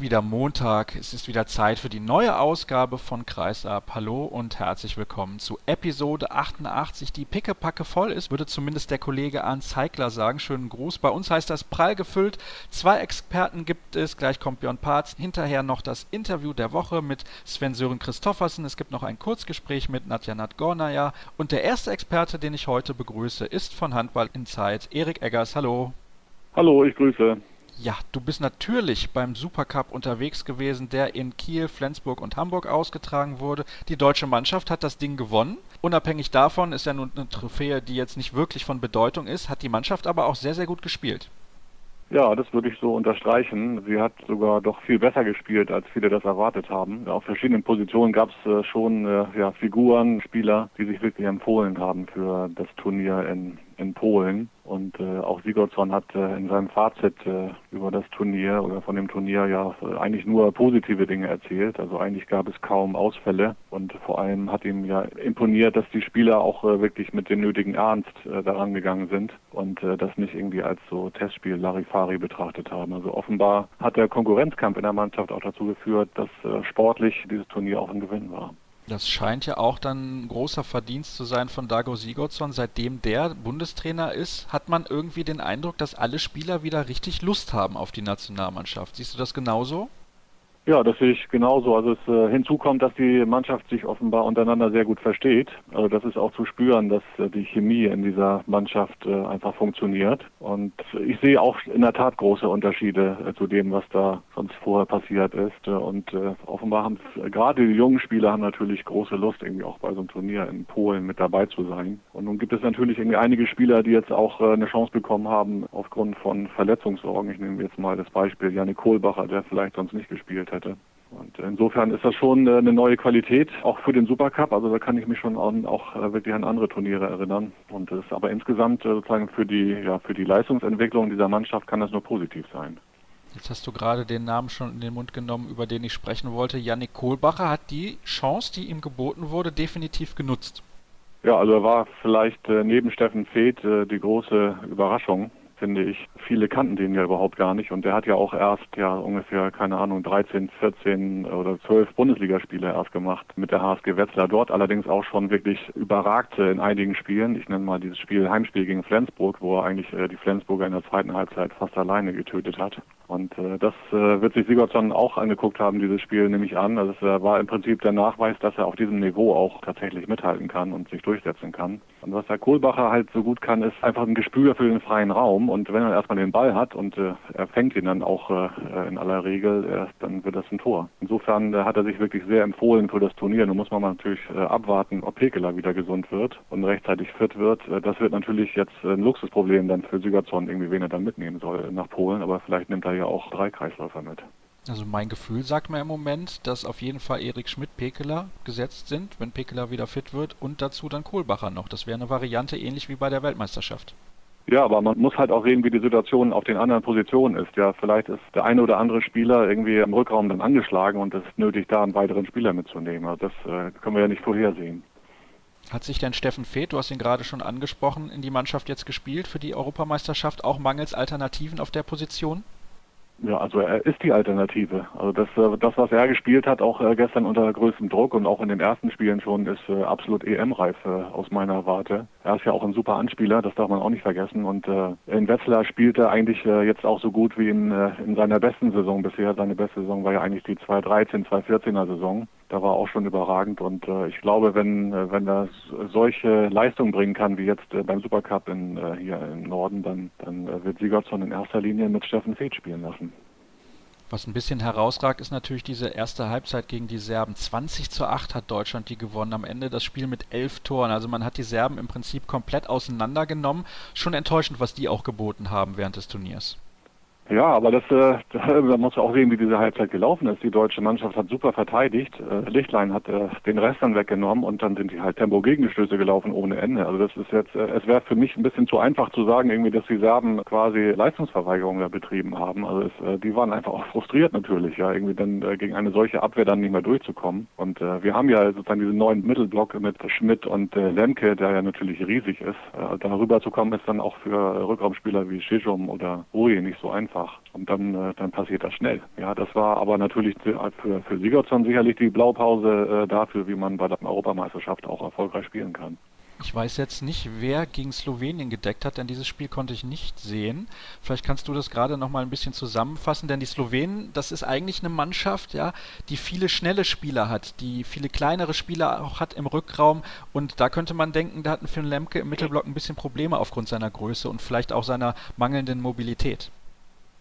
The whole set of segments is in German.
Wieder Montag, es ist wieder Zeit für die neue Ausgabe von Kreisab. Hallo und herzlich willkommen zu Episode 88, die pickepacke voll ist, würde zumindest der Kollege Arndt Zeigler sagen. Schönen Gruß. Bei uns heißt das prall gefüllt. Zwei Experten gibt es, gleich kommt Björn Parz. Hinterher noch das Interview der Woche mit Sven-Sören Christoffersen. Es gibt noch ein Kurzgespräch mit Nadja Nadgornaya. Und der erste Experte, den ich heute begrüße, ist von Handball in Zeit, Erik Eggers. Hallo. Hallo, ich grüße. Ja, du bist natürlich beim Supercup unterwegs gewesen, der in Kiel, Flensburg und Hamburg ausgetragen wurde. Die deutsche Mannschaft hat das Ding gewonnen. Unabhängig davon ist ja nun eine Trophäe, die jetzt nicht wirklich von Bedeutung ist, hat die Mannschaft aber auch sehr, sehr gut gespielt. Ja, das würde ich so unterstreichen. Sie hat sogar doch viel besser gespielt, als viele das erwartet haben. Auf verschiedenen Positionen gab es äh, schon äh, ja, Figuren, Spieler, die sich wirklich empfohlen haben für das Turnier in, in Polen. Und äh, auch Sigurdsson hat äh, in seinem Fazit äh, über das Turnier oder von dem Turnier ja äh, eigentlich nur positive Dinge erzählt. Also eigentlich gab es kaum Ausfälle und vor allem hat ihm ja imponiert, dass die Spieler auch äh, wirklich mit dem nötigen Ernst äh, daran gegangen sind und äh, das nicht irgendwie als so Testspiel Larifari betrachtet haben. Also offenbar hat der Konkurrenzkampf in der Mannschaft auch dazu geführt, dass äh, sportlich dieses Turnier auch ein Gewinn war. Das scheint ja auch dann ein großer Verdienst zu sein von Dago Sigurdsson. Seitdem der Bundestrainer ist, hat man irgendwie den Eindruck, dass alle Spieler wieder richtig Lust haben auf die Nationalmannschaft. Siehst du das genauso? Ja, das sehe ich genauso. Also es äh, hinzu dass die Mannschaft sich offenbar untereinander sehr gut versteht. Also das ist auch zu spüren, dass äh, die Chemie in dieser Mannschaft äh, einfach funktioniert. Und ich sehe auch in der Tat große Unterschiede äh, zu dem, was da sonst vorher passiert ist. Und äh, offenbar haben gerade die jungen Spieler haben natürlich große Lust, irgendwie auch bei so einem Turnier in Polen mit dabei zu sein. Und nun gibt es natürlich irgendwie einige Spieler, die jetzt auch äh, eine Chance bekommen haben aufgrund von Verletzungssorgen. Ich nehme jetzt mal das Beispiel Janik Kohlbacher, der vielleicht sonst nicht gespielt hat hätte. Und insofern ist das schon äh, eine neue Qualität, auch für den Supercup. Also da kann ich mich schon an, auch äh, wirklich an andere Turniere erinnern. Und das aber insgesamt äh, sozusagen für die, ja, für die Leistungsentwicklung dieser Mannschaft kann das nur positiv sein. Jetzt hast du gerade den Namen schon in den Mund genommen, über den ich sprechen wollte. Yannick Kohlbacher hat die Chance, die ihm geboten wurde, definitiv genutzt. Ja, also er war vielleicht neben Steffen Feeth die große Überraschung finde ich. Viele kannten den ja überhaupt gar nicht und der hat ja auch erst ja ungefähr, keine Ahnung, 13, 14 oder 12 Bundesligaspiele erst gemacht mit der HSG Wetzlar. Dort allerdings auch schon wirklich überragte in einigen Spielen. Ich nenne mal dieses Spiel Heimspiel gegen Flensburg, wo er eigentlich äh, die Flensburger in der zweiten Halbzeit fast alleine getötet hat. Und äh, das äh, wird sich Sigurdsson auch angeguckt haben, dieses Spiel nehme ich an. Also es war im Prinzip der Nachweis, dass er auf diesem Niveau auch tatsächlich mithalten kann und sich durchsetzen kann. Und was Herr Kohlbacher halt so gut kann, ist einfach ein Gespür für den freien Raum. Und wenn er erstmal den Ball hat und äh, er fängt ihn dann auch äh, in aller Regel, äh, dann wird das ein Tor. Insofern äh, hat er sich wirklich sehr empfohlen für das Turnier. Nun muss man natürlich äh, abwarten, ob Pekela wieder gesund wird und rechtzeitig fit wird. Äh, das wird natürlich jetzt ein Luxusproblem dann für Sigurdsson, irgendwie wen er dann mitnehmen soll nach Polen. Aber vielleicht nimmt er ja auch drei Kreisläufer mit. Also mein Gefühl sagt mir im Moment, dass auf jeden Fall Erik Schmidt, Pekeler gesetzt sind, wenn Pekeler wieder fit wird und dazu dann Kohlbacher noch. Das wäre eine Variante ähnlich wie bei der Weltmeisterschaft. Ja, aber man muss halt auch sehen, wie die Situation auf den anderen Positionen ist. Ja, vielleicht ist der eine oder andere Spieler irgendwie im Rückraum dann angeschlagen und es ist nötig, da einen weiteren Spieler mitzunehmen. Also das äh, können wir ja nicht vorhersehen. Hat sich denn Steffen Feeth, du hast ihn gerade schon angesprochen, in die Mannschaft jetzt gespielt für die Europameisterschaft, auch mangels Alternativen auf der Position? Ja, also er ist die Alternative. Also das, äh, das was er gespielt hat, auch äh, gestern unter größtem Druck und auch in den ersten Spielen schon, ist äh, absolut EM-reif aus meiner Warte. Er ist ja auch ein super Anspieler, das darf man auch nicht vergessen. Und in Wetzlar spielt er eigentlich jetzt auch so gut wie in, in seiner besten Saison bisher. Seine beste Saison war ja eigentlich die 2013, 2014er Saison da war auch schon überragend und äh, ich glaube, wenn äh, wenn er solche Leistungen bringen kann wie jetzt äh, beim Supercup in, äh, hier im Norden, dann dann äh, wird Sigurdsson in erster Linie mit Steffen Feeth spielen lassen. Was ein bisschen herausragt, ist natürlich diese erste Halbzeit gegen die Serben. 20 zu 8 hat Deutschland die gewonnen. Am Ende das Spiel mit elf Toren. Also man hat die Serben im Prinzip komplett auseinandergenommen. Schon enttäuschend, was die auch geboten haben während des Turniers. Ja, aber das, äh, da muss man auch sehen, wie diese Halbzeit gelaufen ist. Die deutsche Mannschaft hat super verteidigt. Äh, Lichtlein hat äh, den Rest dann weggenommen und dann sind die halt Tempo-Gegenstöße gelaufen ohne Ende. Also das ist jetzt, äh, es wäre für mich ein bisschen zu einfach zu sagen, irgendwie, dass die Serben quasi Leistungsverweigerung da betrieben haben. Also es, äh, die waren einfach auch frustriert natürlich, ja, irgendwie dann äh, gegen eine solche Abwehr dann nicht mehr durchzukommen. Und äh, wir haben ja sozusagen diesen neuen Mittelblock mit Schmidt und äh, Lemke, der ja natürlich riesig ist. Äh, darüber zu kommen ist dann auch für Rückraumspieler wie Shishum oder Uri nicht so einfach einfach. Und dann, äh, dann passiert das schnell. Ja, das war aber natürlich für, für Sigurdsson sicherlich die Blaupause äh, dafür, wie man bei der Europameisterschaft auch erfolgreich spielen kann. Ich weiß jetzt nicht, wer gegen Slowenien gedeckt hat, denn dieses Spiel konnte ich nicht sehen. Vielleicht kannst du das gerade noch mal ein bisschen zusammenfassen, denn die Slowenen, das ist eigentlich eine Mannschaft, ja, die viele schnelle Spieler hat, die viele kleinere Spieler auch hat im Rückraum und da könnte man denken, da hatten Finn Lemke im Mittelblock ein bisschen Probleme aufgrund seiner Größe und vielleicht auch seiner mangelnden Mobilität.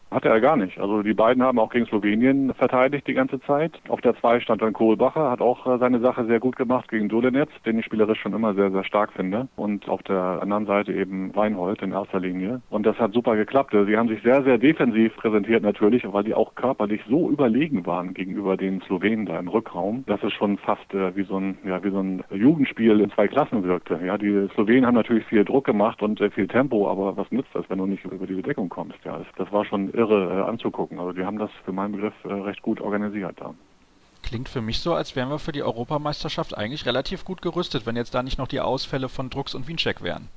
Hatte er gar nicht. Also die beiden haben auch gegen Slowenien verteidigt die ganze Zeit. Auf der 2 stand dann Kohlbacher, hat auch äh, seine Sache sehr gut gemacht gegen Dolenetz, den ich spielerisch schon immer sehr, sehr stark finde. Und auf der anderen Seite eben Weinhold in erster Linie. Und das hat super geklappt. Sie haben sich sehr, sehr defensiv präsentiert natürlich, weil die auch körperlich so überlegen waren gegenüber den Slowenen da im Rückraum, dass es schon fast äh, wie so ein, ja, wie so ein Jugendspiel in zwei Klassen wirkte. Ja, die Slowenen haben natürlich viel Druck gemacht und äh, viel Tempo, aber was nützt das, wenn du nicht über diese Deckung kommst? Ja, das, das war schon irre äh, anzugucken. Also die haben das für meinen Begriff äh, recht gut organisiert da. Klingt für mich so, als wären wir für die Europameisterschaft eigentlich relativ gut gerüstet, wenn jetzt da nicht noch die Ausfälle von Drucks und Wiencheck wären.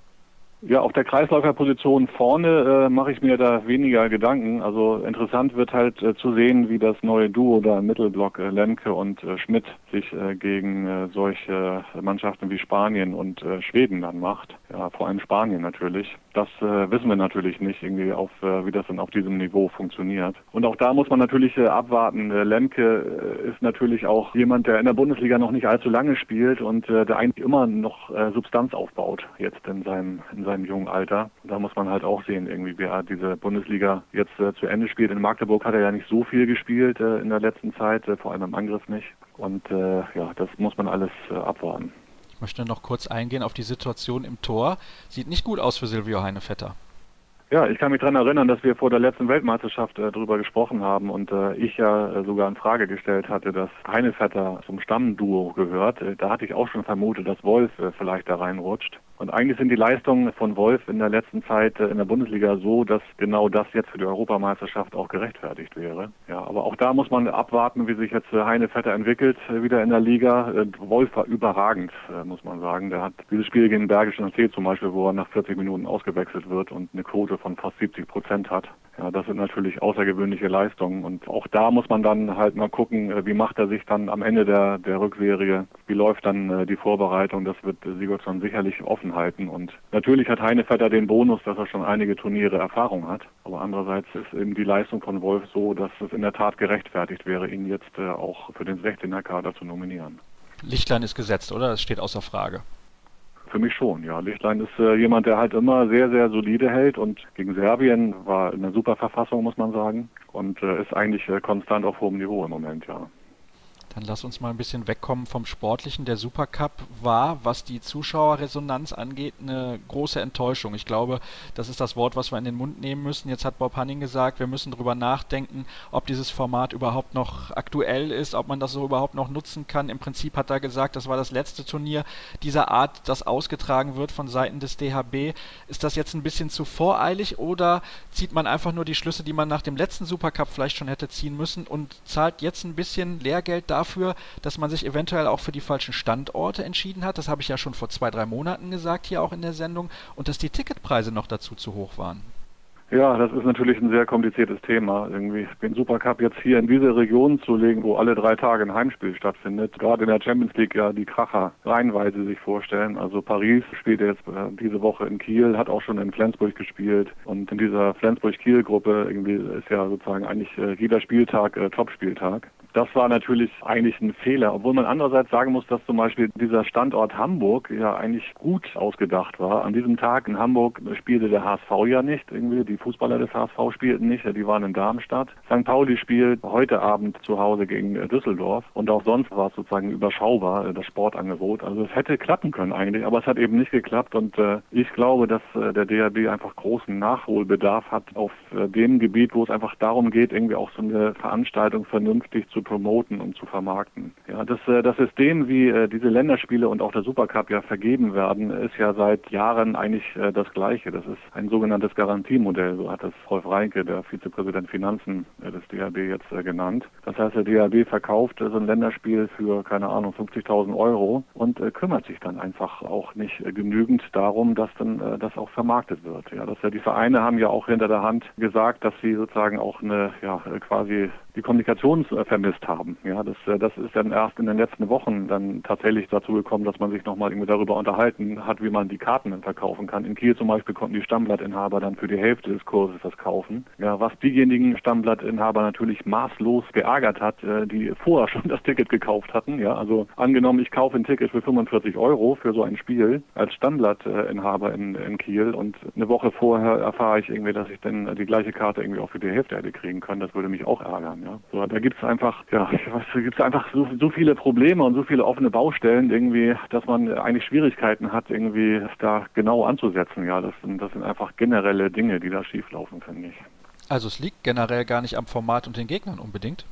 Ja, auf der Kreisläuferposition vorne äh, mache ich mir da weniger Gedanken. Also interessant wird halt äh, zu sehen, wie das neue Duo da im Mittelblock äh, Lemke und äh, Schmidt sich äh, gegen äh, solche Mannschaften wie Spanien und Schweden dann macht. Ja, vor allem Spanien natürlich. Das wissen wir natürlich nicht, irgendwie auf, wie das dann auf diesem Niveau funktioniert. Und auch da muss man natürlich abwarten. Lemke ist natürlich auch jemand, der in der Bundesliga noch nicht allzu lange spielt und der eigentlich immer noch Substanz aufbaut jetzt in seinem, in seinem seinem jungen Alter. Da muss man halt auch sehen, irgendwie, wer diese Bundesliga jetzt äh, zu Ende spielt. In Magdeburg hat er ja nicht so viel gespielt äh, in der letzten Zeit, äh, vor allem im Angriff nicht. Und äh, ja, das muss man alles äh, abwarten. Ich möchte noch kurz eingehen auf die Situation im Tor. Sieht nicht gut aus für Silvio Heinevetter. Ja, ich kann mich daran erinnern, dass wir vor der letzten Weltmeisterschaft äh, darüber gesprochen haben und äh, ich ja äh, sogar in Frage gestellt hatte, dass Heinevetter zum Stammduo gehört. Äh, da hatte ich auch schon vermutet, dass Wolf äh, vielleicht da reinrutscht. Und eigentlich sind die Leistungen von Wolf in der letzten Zeit äh, in der Bundesliga so, dass genau das jetzt für die Europameisterschaft auch gerechtfertigt wäre. Ja, aber auch da muss man abwarten, wie sich jetzt äh, Heine Vetter entwickelt wieder in der Liga. Wolf war überragend, muss man sagen. Der hat dieses Spiel gegen Bergischen See zum Beispiel, wo er nach 40 Minuten ausgewechselt wird und eine Quote von fast 70 Prozent hat. Ja, das sind natürlich außergewöhnliche Leistungen und auch da muss man dann halt mal gucken, wie macht er sich dann am Ende der, der Rückserie, wie läuft dann die Vorbereitung. Das wird Sigurdsson sicherlich offen halten. Und natürlich hat Heinevetter den Bonus, dass er schon einige Turniere Erfahrung hat. Aber andererseits ist eben die Leistung von Wolf so, dass es in der Tat gerechtfertigt wäre, ihn jetzt äh, auch für den 16er Kader zu nominieren. Lichtlein ist gesetzt, oder? Das steht außer Frage. Für mich schon, ja. Lichtlein ist äh, jemand, der halt immer sehr, sehr solide hält und gegen Serbien war in einer super Verfassung, muss man sagen. Und äh, ist eigentlich äh, konstant auf hohem Niveau im Moment, ja. Dann lass uns mal ein bisschen wegkommen vom Sportlichen. Der Supercup war, was die Zuschauerresonanz angeht, eine große Enttäuschung. Ich glaube, das ist das Wort, was wir in den Mund nehmen müssen. Jetzt hat Bob Hanning gesagt, wir müssen darüber nachdenken, ob dieses Format überhaupt noch aktuell ist, ob man das so überhaupt noch nutzen kann. Im Prinzip hat er gesagt, das war das letzte Turnier dieser Art, das ausgetragen wird von Seiten des DHB. Ist das jetzt ein bisschen zu voreilig oder zieht man einfach nur die Schlüsse, die man nach dem letzten Supercup vielleicht schon hätte ziehen müssen und zahlt jetzt ein bisschen Lehrgeld dafür? Dafür, dass man sich eventuell auch für die falschen Standorte entschieden hat. Das habe ich ja schon vor zwei, drei Monaten gesagt hier auch in der Sendung. Und dass die Ticketpreise noch dazu zu hoch waren. Ja, das ist natürlich ein sehr kompliziertes Thema. Irgendwie den Supercup jetzt hier in diese Region zu legen, wo alle drei Tage ein Heimspiel stattfindet. Gerade in der Champions League ja die Kracher reihenweise sich vorstellen. Also Paris spielt jetzt äh, diese Woche in Kiel, hat auch schon in Flensburg gespielt. Und in dieser Flensburg-Kiel-Gruppe irgendwie ist ja sozusagen eigentlich äh, jeder Spieltag äh, Top-Spieltag. Das war natürlich eigentlich ein Fehler, obwohl man andererseits sagen muss, dass zum Beispiel dieser Standort Hamburg ja eigentlich gut ausgedacht war. An diesem Tag in Hamburg spielte der HSV ja nicht irgendwie, die Fußballer des HSV spielten nicht, die waren in Darmstadt. St. Pauli spielt heute Abend zu Hause gegen Düsseldorf und auch sonst war es sozusagen überschaubar, das Sportangebot. Also es hätte klappen können eigentlich, aber es hat eben nicht geklappt und äh, ich glaube, dass äh, der DRB einfach großen Nachholbedarf hat auf äh, dem Gebiet, wo es einfach darum geht, irgendwie auch so eine Veranstaltung vernünftig zu promoten und zu vermarkten. Ja, das, äh, das System, wie äh, diese Länderspiele und auch der Supercup ja vergeben werden, ist ja seit Jahren eigentlich äh, das gleiche. Das ist ein sogenanntes Garantiemodell, so hat das Rolf Reinke, der Vizepräsident Finanzen des DRB jetzt genannt. Das heißt, der DRB verkauft so ein Länderspiel für, keine Ahnung, 50.000 Euro und kümmert sich dann einfach auch nicht genügend darum, dass dann das auch vermarktet wird. Ja, dass ja die Vereine haben ja auch hinter der Hand gesagt, dass sie sozusagen auch eine ja quasi die Kommunikation vermisst haben. Ja, das, äh, das ist dann erst in den letzten Wochen dann tatsächlich dazu gekommen, dass man sich nochmal irgendwie darüber unterhalten hat, wie man die Karten dann verkaufen kann. In Kiel zum Beispiel konnten die Stammblattinhaber dann für die Hälfte des Kurses das kaufen. Ja, was diejenigen Stammblattinhaber natürlich maßlos geärgert hat, äh, die vorher schon das Ticket gekauft hatten. Ja, also angenommen, ich kaufe ein Ticket für 45 Euro für so ein Spiel als Stammblattinhaber in, in Kiel und eine Woche vorher erfahre ich irgendwie, dass ich dann die gleiche Karte irgendwie auch für die Hälfte hätte kriegen können. Das würde mich auch ärgern. Ja. So, da gibt es einfach, ja, da gibt einfach so, so viele Probleme und so viele offene Baustellen irgendwie, dass man eigentlich Schwierigkeiten hat, irgendwie da genau anzusetzen. Ja, das sind, das sind einfach generelle Dinge, die da schieflaufen, finde ich. Also es liegt generell gar nicht am Format und den Gegnern unbedingt?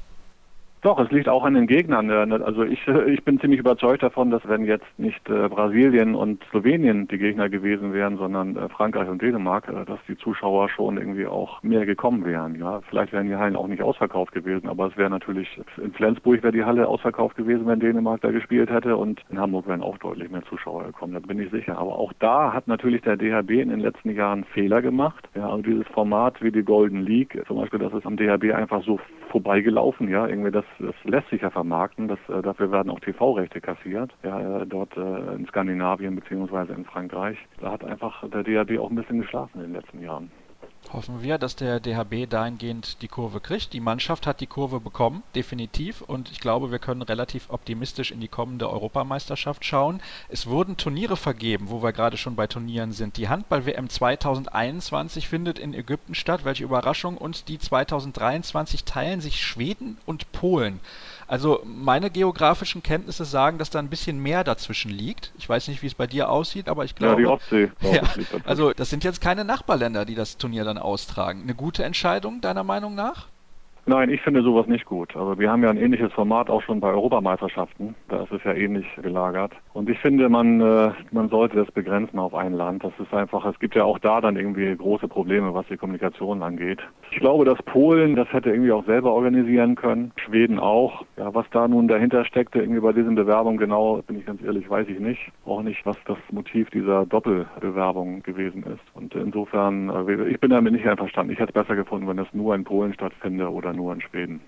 Doch, es liegt auch an den Gegnern. Also ich, ich bin ziemlich überzeugt davon, dass wenn jetzt nicht äh, Brasilien und Slowenien die Gegner gewesen wären, sondern äh, Frankreich und Dänemark, äh, dass die Zuschauer schon irgendwie auch mehr gekommen wären. Ja, vielleicht wären die Hallen auch nicht ausverkauft gewesen, aber es wäre natürlich in Flensburg wäre die Halle ausverkauft gewesen, wenn Dänemark da gespielt hätte und in Hamburg wären auch deutlich mehr Zuschauer gekommen. Da bin ich sicher. Aber auch da hat natürlich der DHB in den letzten Jahren Fehler gemacht. Ja, also dieses Format wie die Golden League, zum Beispiel, das ist am DHB einfach so vorbeigelaufen. Ja, irgendwie das das lässt sich ja vermarkten. Das, äh, dafür werden auch TV-Rechte kassiert. Ja, äh, dort äh, in Skandinavien beziehungsweise in Frankreich. Da hat einfach der DHB auch ein bisschen geschlafen in den letzten Jahren. Hoffen wir, dass der DHB dahingehend die Kurve kriegt. Die Mannschaft hat die Kurve bekommen, definitiv. Und ich glaube, wir können relativ optimistisch in die kommende Europameisterschaft schauen. Es wurden Turniere vergeben, wo wir gerade schon bei Turnieren sind. Die Handball-WM 2021 findet in Ägypten statt. Welche Überraschung. Und die 2023 teilen sich Schweden und Polen. Also meine geografischen Kenntnisse sagen, dass da ein bisschen mehr dazwischen liegt. Ich weiß nicht, wie es bei dir aussieht, aber ich glaube. Ja, die Ostsee. Ja, also das sind jetzt keine Nachbarländer, die das Turnier dann austragen. Eine gute Entscheidung, deiner Meinung nach? Nein, ich finde sowas nicht gut. Also wir haben ja ein ähnliches Format auch schon bei Europameisterschaften. Da ist es ja ähnlich gelagert. Und ich finde, man, äh, man sollte das begrenzen auf ein Land. Das ist einfach, es gibt ja auch da dann irgendwie große Probleme, was die Kommunikation angeht. Ich glaube, dass Polen das hätte irgendwie auch selber organisieren können. Schweden auch. Ja, was da nun dahinter steckte, irgendwie bei diesen Bewerbungen genau, bin ich ganz ehrlich, weiß ich nicht. Auch nicht, was das Motiv dieser Doppelbewerbung gewesen ist. Und insofern, äh, ich bin damit nicht einverstanden. Ich hätte es besser gefunden, wenn es nur in Polen stattfände oder nur in Schweden.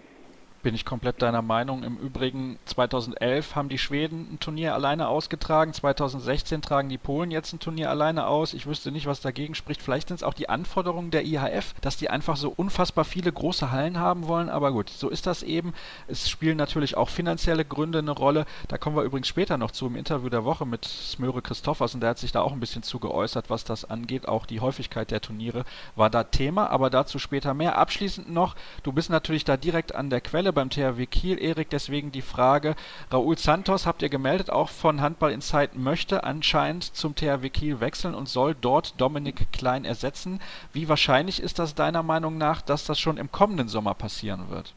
Bin ich komplett deiner Meinung. Im Übrigen 2011 haben die Schweden ein Turnier alleine ausgetragen, 2016 tragen die Polen jetzt ein Turnier alleine aus. Ich wüsste nicht, was dagegen spricht. Vielleicht sind es auch die Anforderungen der IHF, dass die einfach so unfassbar viele große Hallen haben wollen. Aber gut, so ist das eben. Es spielen natürlich auch finanzielle Gründe eine Rolle. Da kommen wir übrigens später noch zu im Interview der Woche mit Smöre Christoffers und der hat sich da auch ein bisschen zu geäußert, was das angeht. Auch die Häufigkeit der Turniere war da Thema, aber dazu später mehr. Abschließend noch, du bist natürlich da direkt an der Quelle beim THW Kiel. Erik, deswegen die Frage, Raúl Santos, habt ihr gemeldet, auch von Handball Insight, möchte anscheinend zum THW Kiel wechseln und soll dort Dominik Klein ersetzen. Wie wahrscheinlich ist das deiner Meinung nach, dass das schon im kommenden Sommer passieren wird?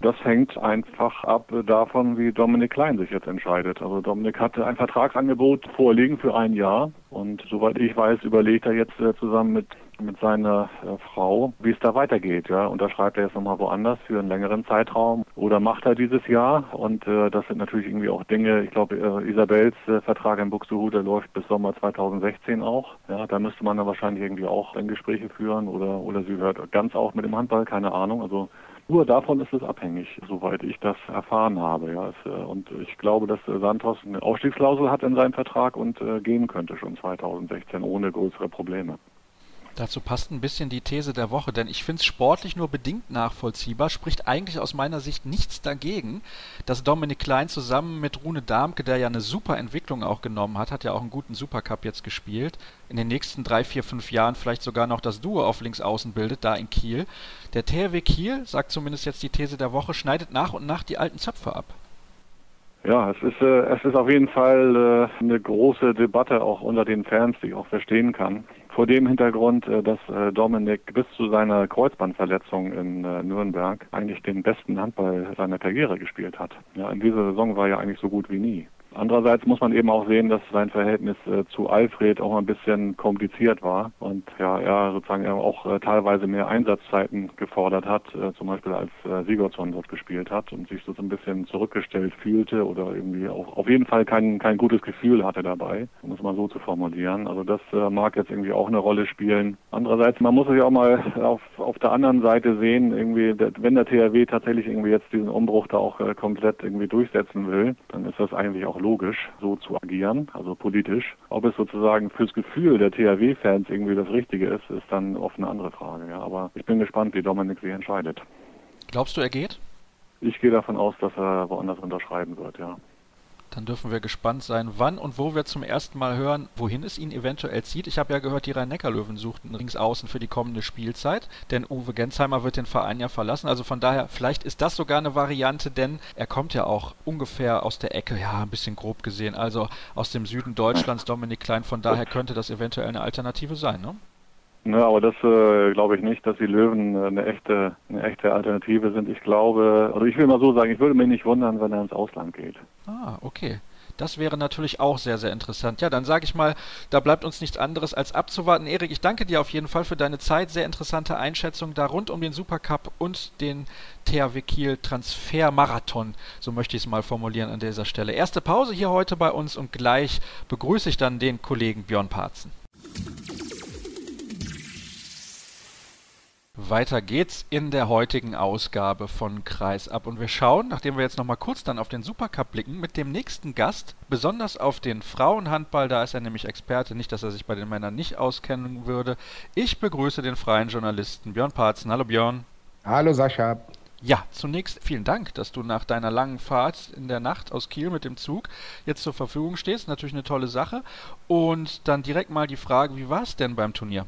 Das hängt einfach ab davon, wie Dominik Klein sich jetzt entscheidet. Also Dominik hatte ein Vertragsangebot vorliegen für ein Jahr und soweit ich weiß, überlegt er jetzt äh, zusammen mit mit seiner äh, Frau, wie es da weitergeht. Ja, unterschreibt er jetzt nochmal woanders für einen längeren Zeitraum oder macht er dieses Jahr? Und äh, das sind natürlich irgendwie auch Dinge. Ich glaube, äh, Isabels äh, Vertrag in Buxtehude läuft bis Sommer 2016 auch. Ja, da müsste man dann wahrscheinlich irgendwie auch in Gespräche führen oder oder sie hört ganz auf mit dem Handball, keine Ahnung. Also nur davon ist es abhängig, soweit ich das erfahren habe. Ja. Äh, und ich glaube, dass äh, Santos eine Ausstiegsklausel hat in seinem Vertrag und gehen könnte schon 2016 ohne größere Probleme. Dazu passt ein bisschen die These der Woche, denn ich finde es sportlich nur bedingt nachvollziehbar, spricht eigentlich aus meiner Sicht nichts dagegen, dass Dominik Klein zusammen mit Rune Darmke, der ja eine super Entwicklung auch genommen hat, hat ja auch einen guten Supercup jetzt gespielt, in den nächsten drei, vier, fünf Jahren vielleicht sogar noch das Duo auf Linksaußen bildet, da in Kiel. Der THW Kiel, sagt zumindest jetzt die These der Woche, schneidet nach und nach die alten Zöpfe ab. Ja, es ist, äh, es ist auf jeden Fall äh, eine große Debatte auch unter den Fans, die ich auch verstehen kann. Vor dem Hintergrund, äh, dass äh, Dominik bis zu seiner Kreuzbandverletzung in äh, Nürnberg eigentlich den besten Handball seiner Karriere gespielt hat. Ja, in dieser Saison war er eigentlich so gut wie nie. Andererseits muss man eben auch sehen, dass sein Verhältnis äh, zu Alfred auch ein bisschen kompliziert war und ja, er sozusagen auch äh, teilweise mehr Einsatzzeiten gefordert hat, äh, zum Beispiel als äh, Sigurdsson dort gespielt hat und sich so ein bisschen zurückgestellt fühlte oder irgendwie auch auf jeden Fall kein, kein gutes Gefühl hatte dabei, um es mal so zu formulieren. Also das äh, mag jetzt irgendwie auch eine Rolle spielen. Andererseits, man muss sich auch mal auf, auf der anderen Seite sehen, irgendwie, wenn der THW tatsächlich irgendwie jetzt diesen Umbruch da auch äh, komplett irgendwie durchsetzen will, dann ist das eigentlich auch logisch, so zu agieren, also politisch. Ob es sozusagen fürs Gefühl der THW-Fans irgendwie das Richtige ist, ist dann oft eine andere Frage. Ja. Aber ich bin gespannt, wie Dominik sich entscheidet. Glaubst du, er geht? Ich gehe davon aus, dass er woanders unterschreiben wird, ja. Dann dürfen wir gespannt sein, wann und wo wir zum ersten Mal hören, wohin es ihn eventuell zieht. Ich habe ja gehört, die Rhein-Neckar-Löwen suchten Ringsaußen für die kommende Spielzeit, denn Uwe Gensheimer wird den Verein ja verlassen. Also von daher, vielleicht ist das sogar eine Variante, denn er kommt ja auch ungefähr aus der Ecke, ja, ein bisschen grob gesehen, also aus dem Süden Deutschlands, Dominik Klein. Von daher könnte das eventuell eine Alternative sein, ne? Ja, aber das äh, glaube ich nicht, dass die Löwen äh, eine echte, eine echte Alternative sind. Ich glaube, also ich will mal so sagen, ich würde mich nicht wundern, wenn er ins Ausland geht. Ah, okay. Das wäre natürlich auch sehr, sehr interessant. Ja, dann sage ich mal, da bleibt uns nichts anderes als abzuwarten. Erik, ich danke dir auf jeden Fall für deine Zeit. Sehr interessante Einschätzung da rund um den Supercup und den THW Kiel Transfermarathon. So möchte ich es mal formulieren an dieser Stelle. Erste Pause hier heute bei uns und gleich begrüße ich dann den Kollegen Björn Parzen. Weiter geht's in der heutigen Ausgabe von Kreisab und wir schauen, nachdem wir jetzt nochmal kurz dann auf den Supercup blicken, mit dem nächsten Gast, besonders auf den Frauenhandball, da ist er nämlich Experte, nicht, dass er sich bei den Männern nicht auskennen würde. Ich begrüße den freien Journalisten Björn Parzen. Hallo Björn. Hallo Sascha. Ja, zunächst vielen Dank, dass du nach deiner langen Fahrt in der Nacht aus Kiel mit dem Zug jetzt zur Verfügung stehst. Natürlich eine tolle Sache. Und dann direkt mal die Frage, wie war es denn beim Turnier?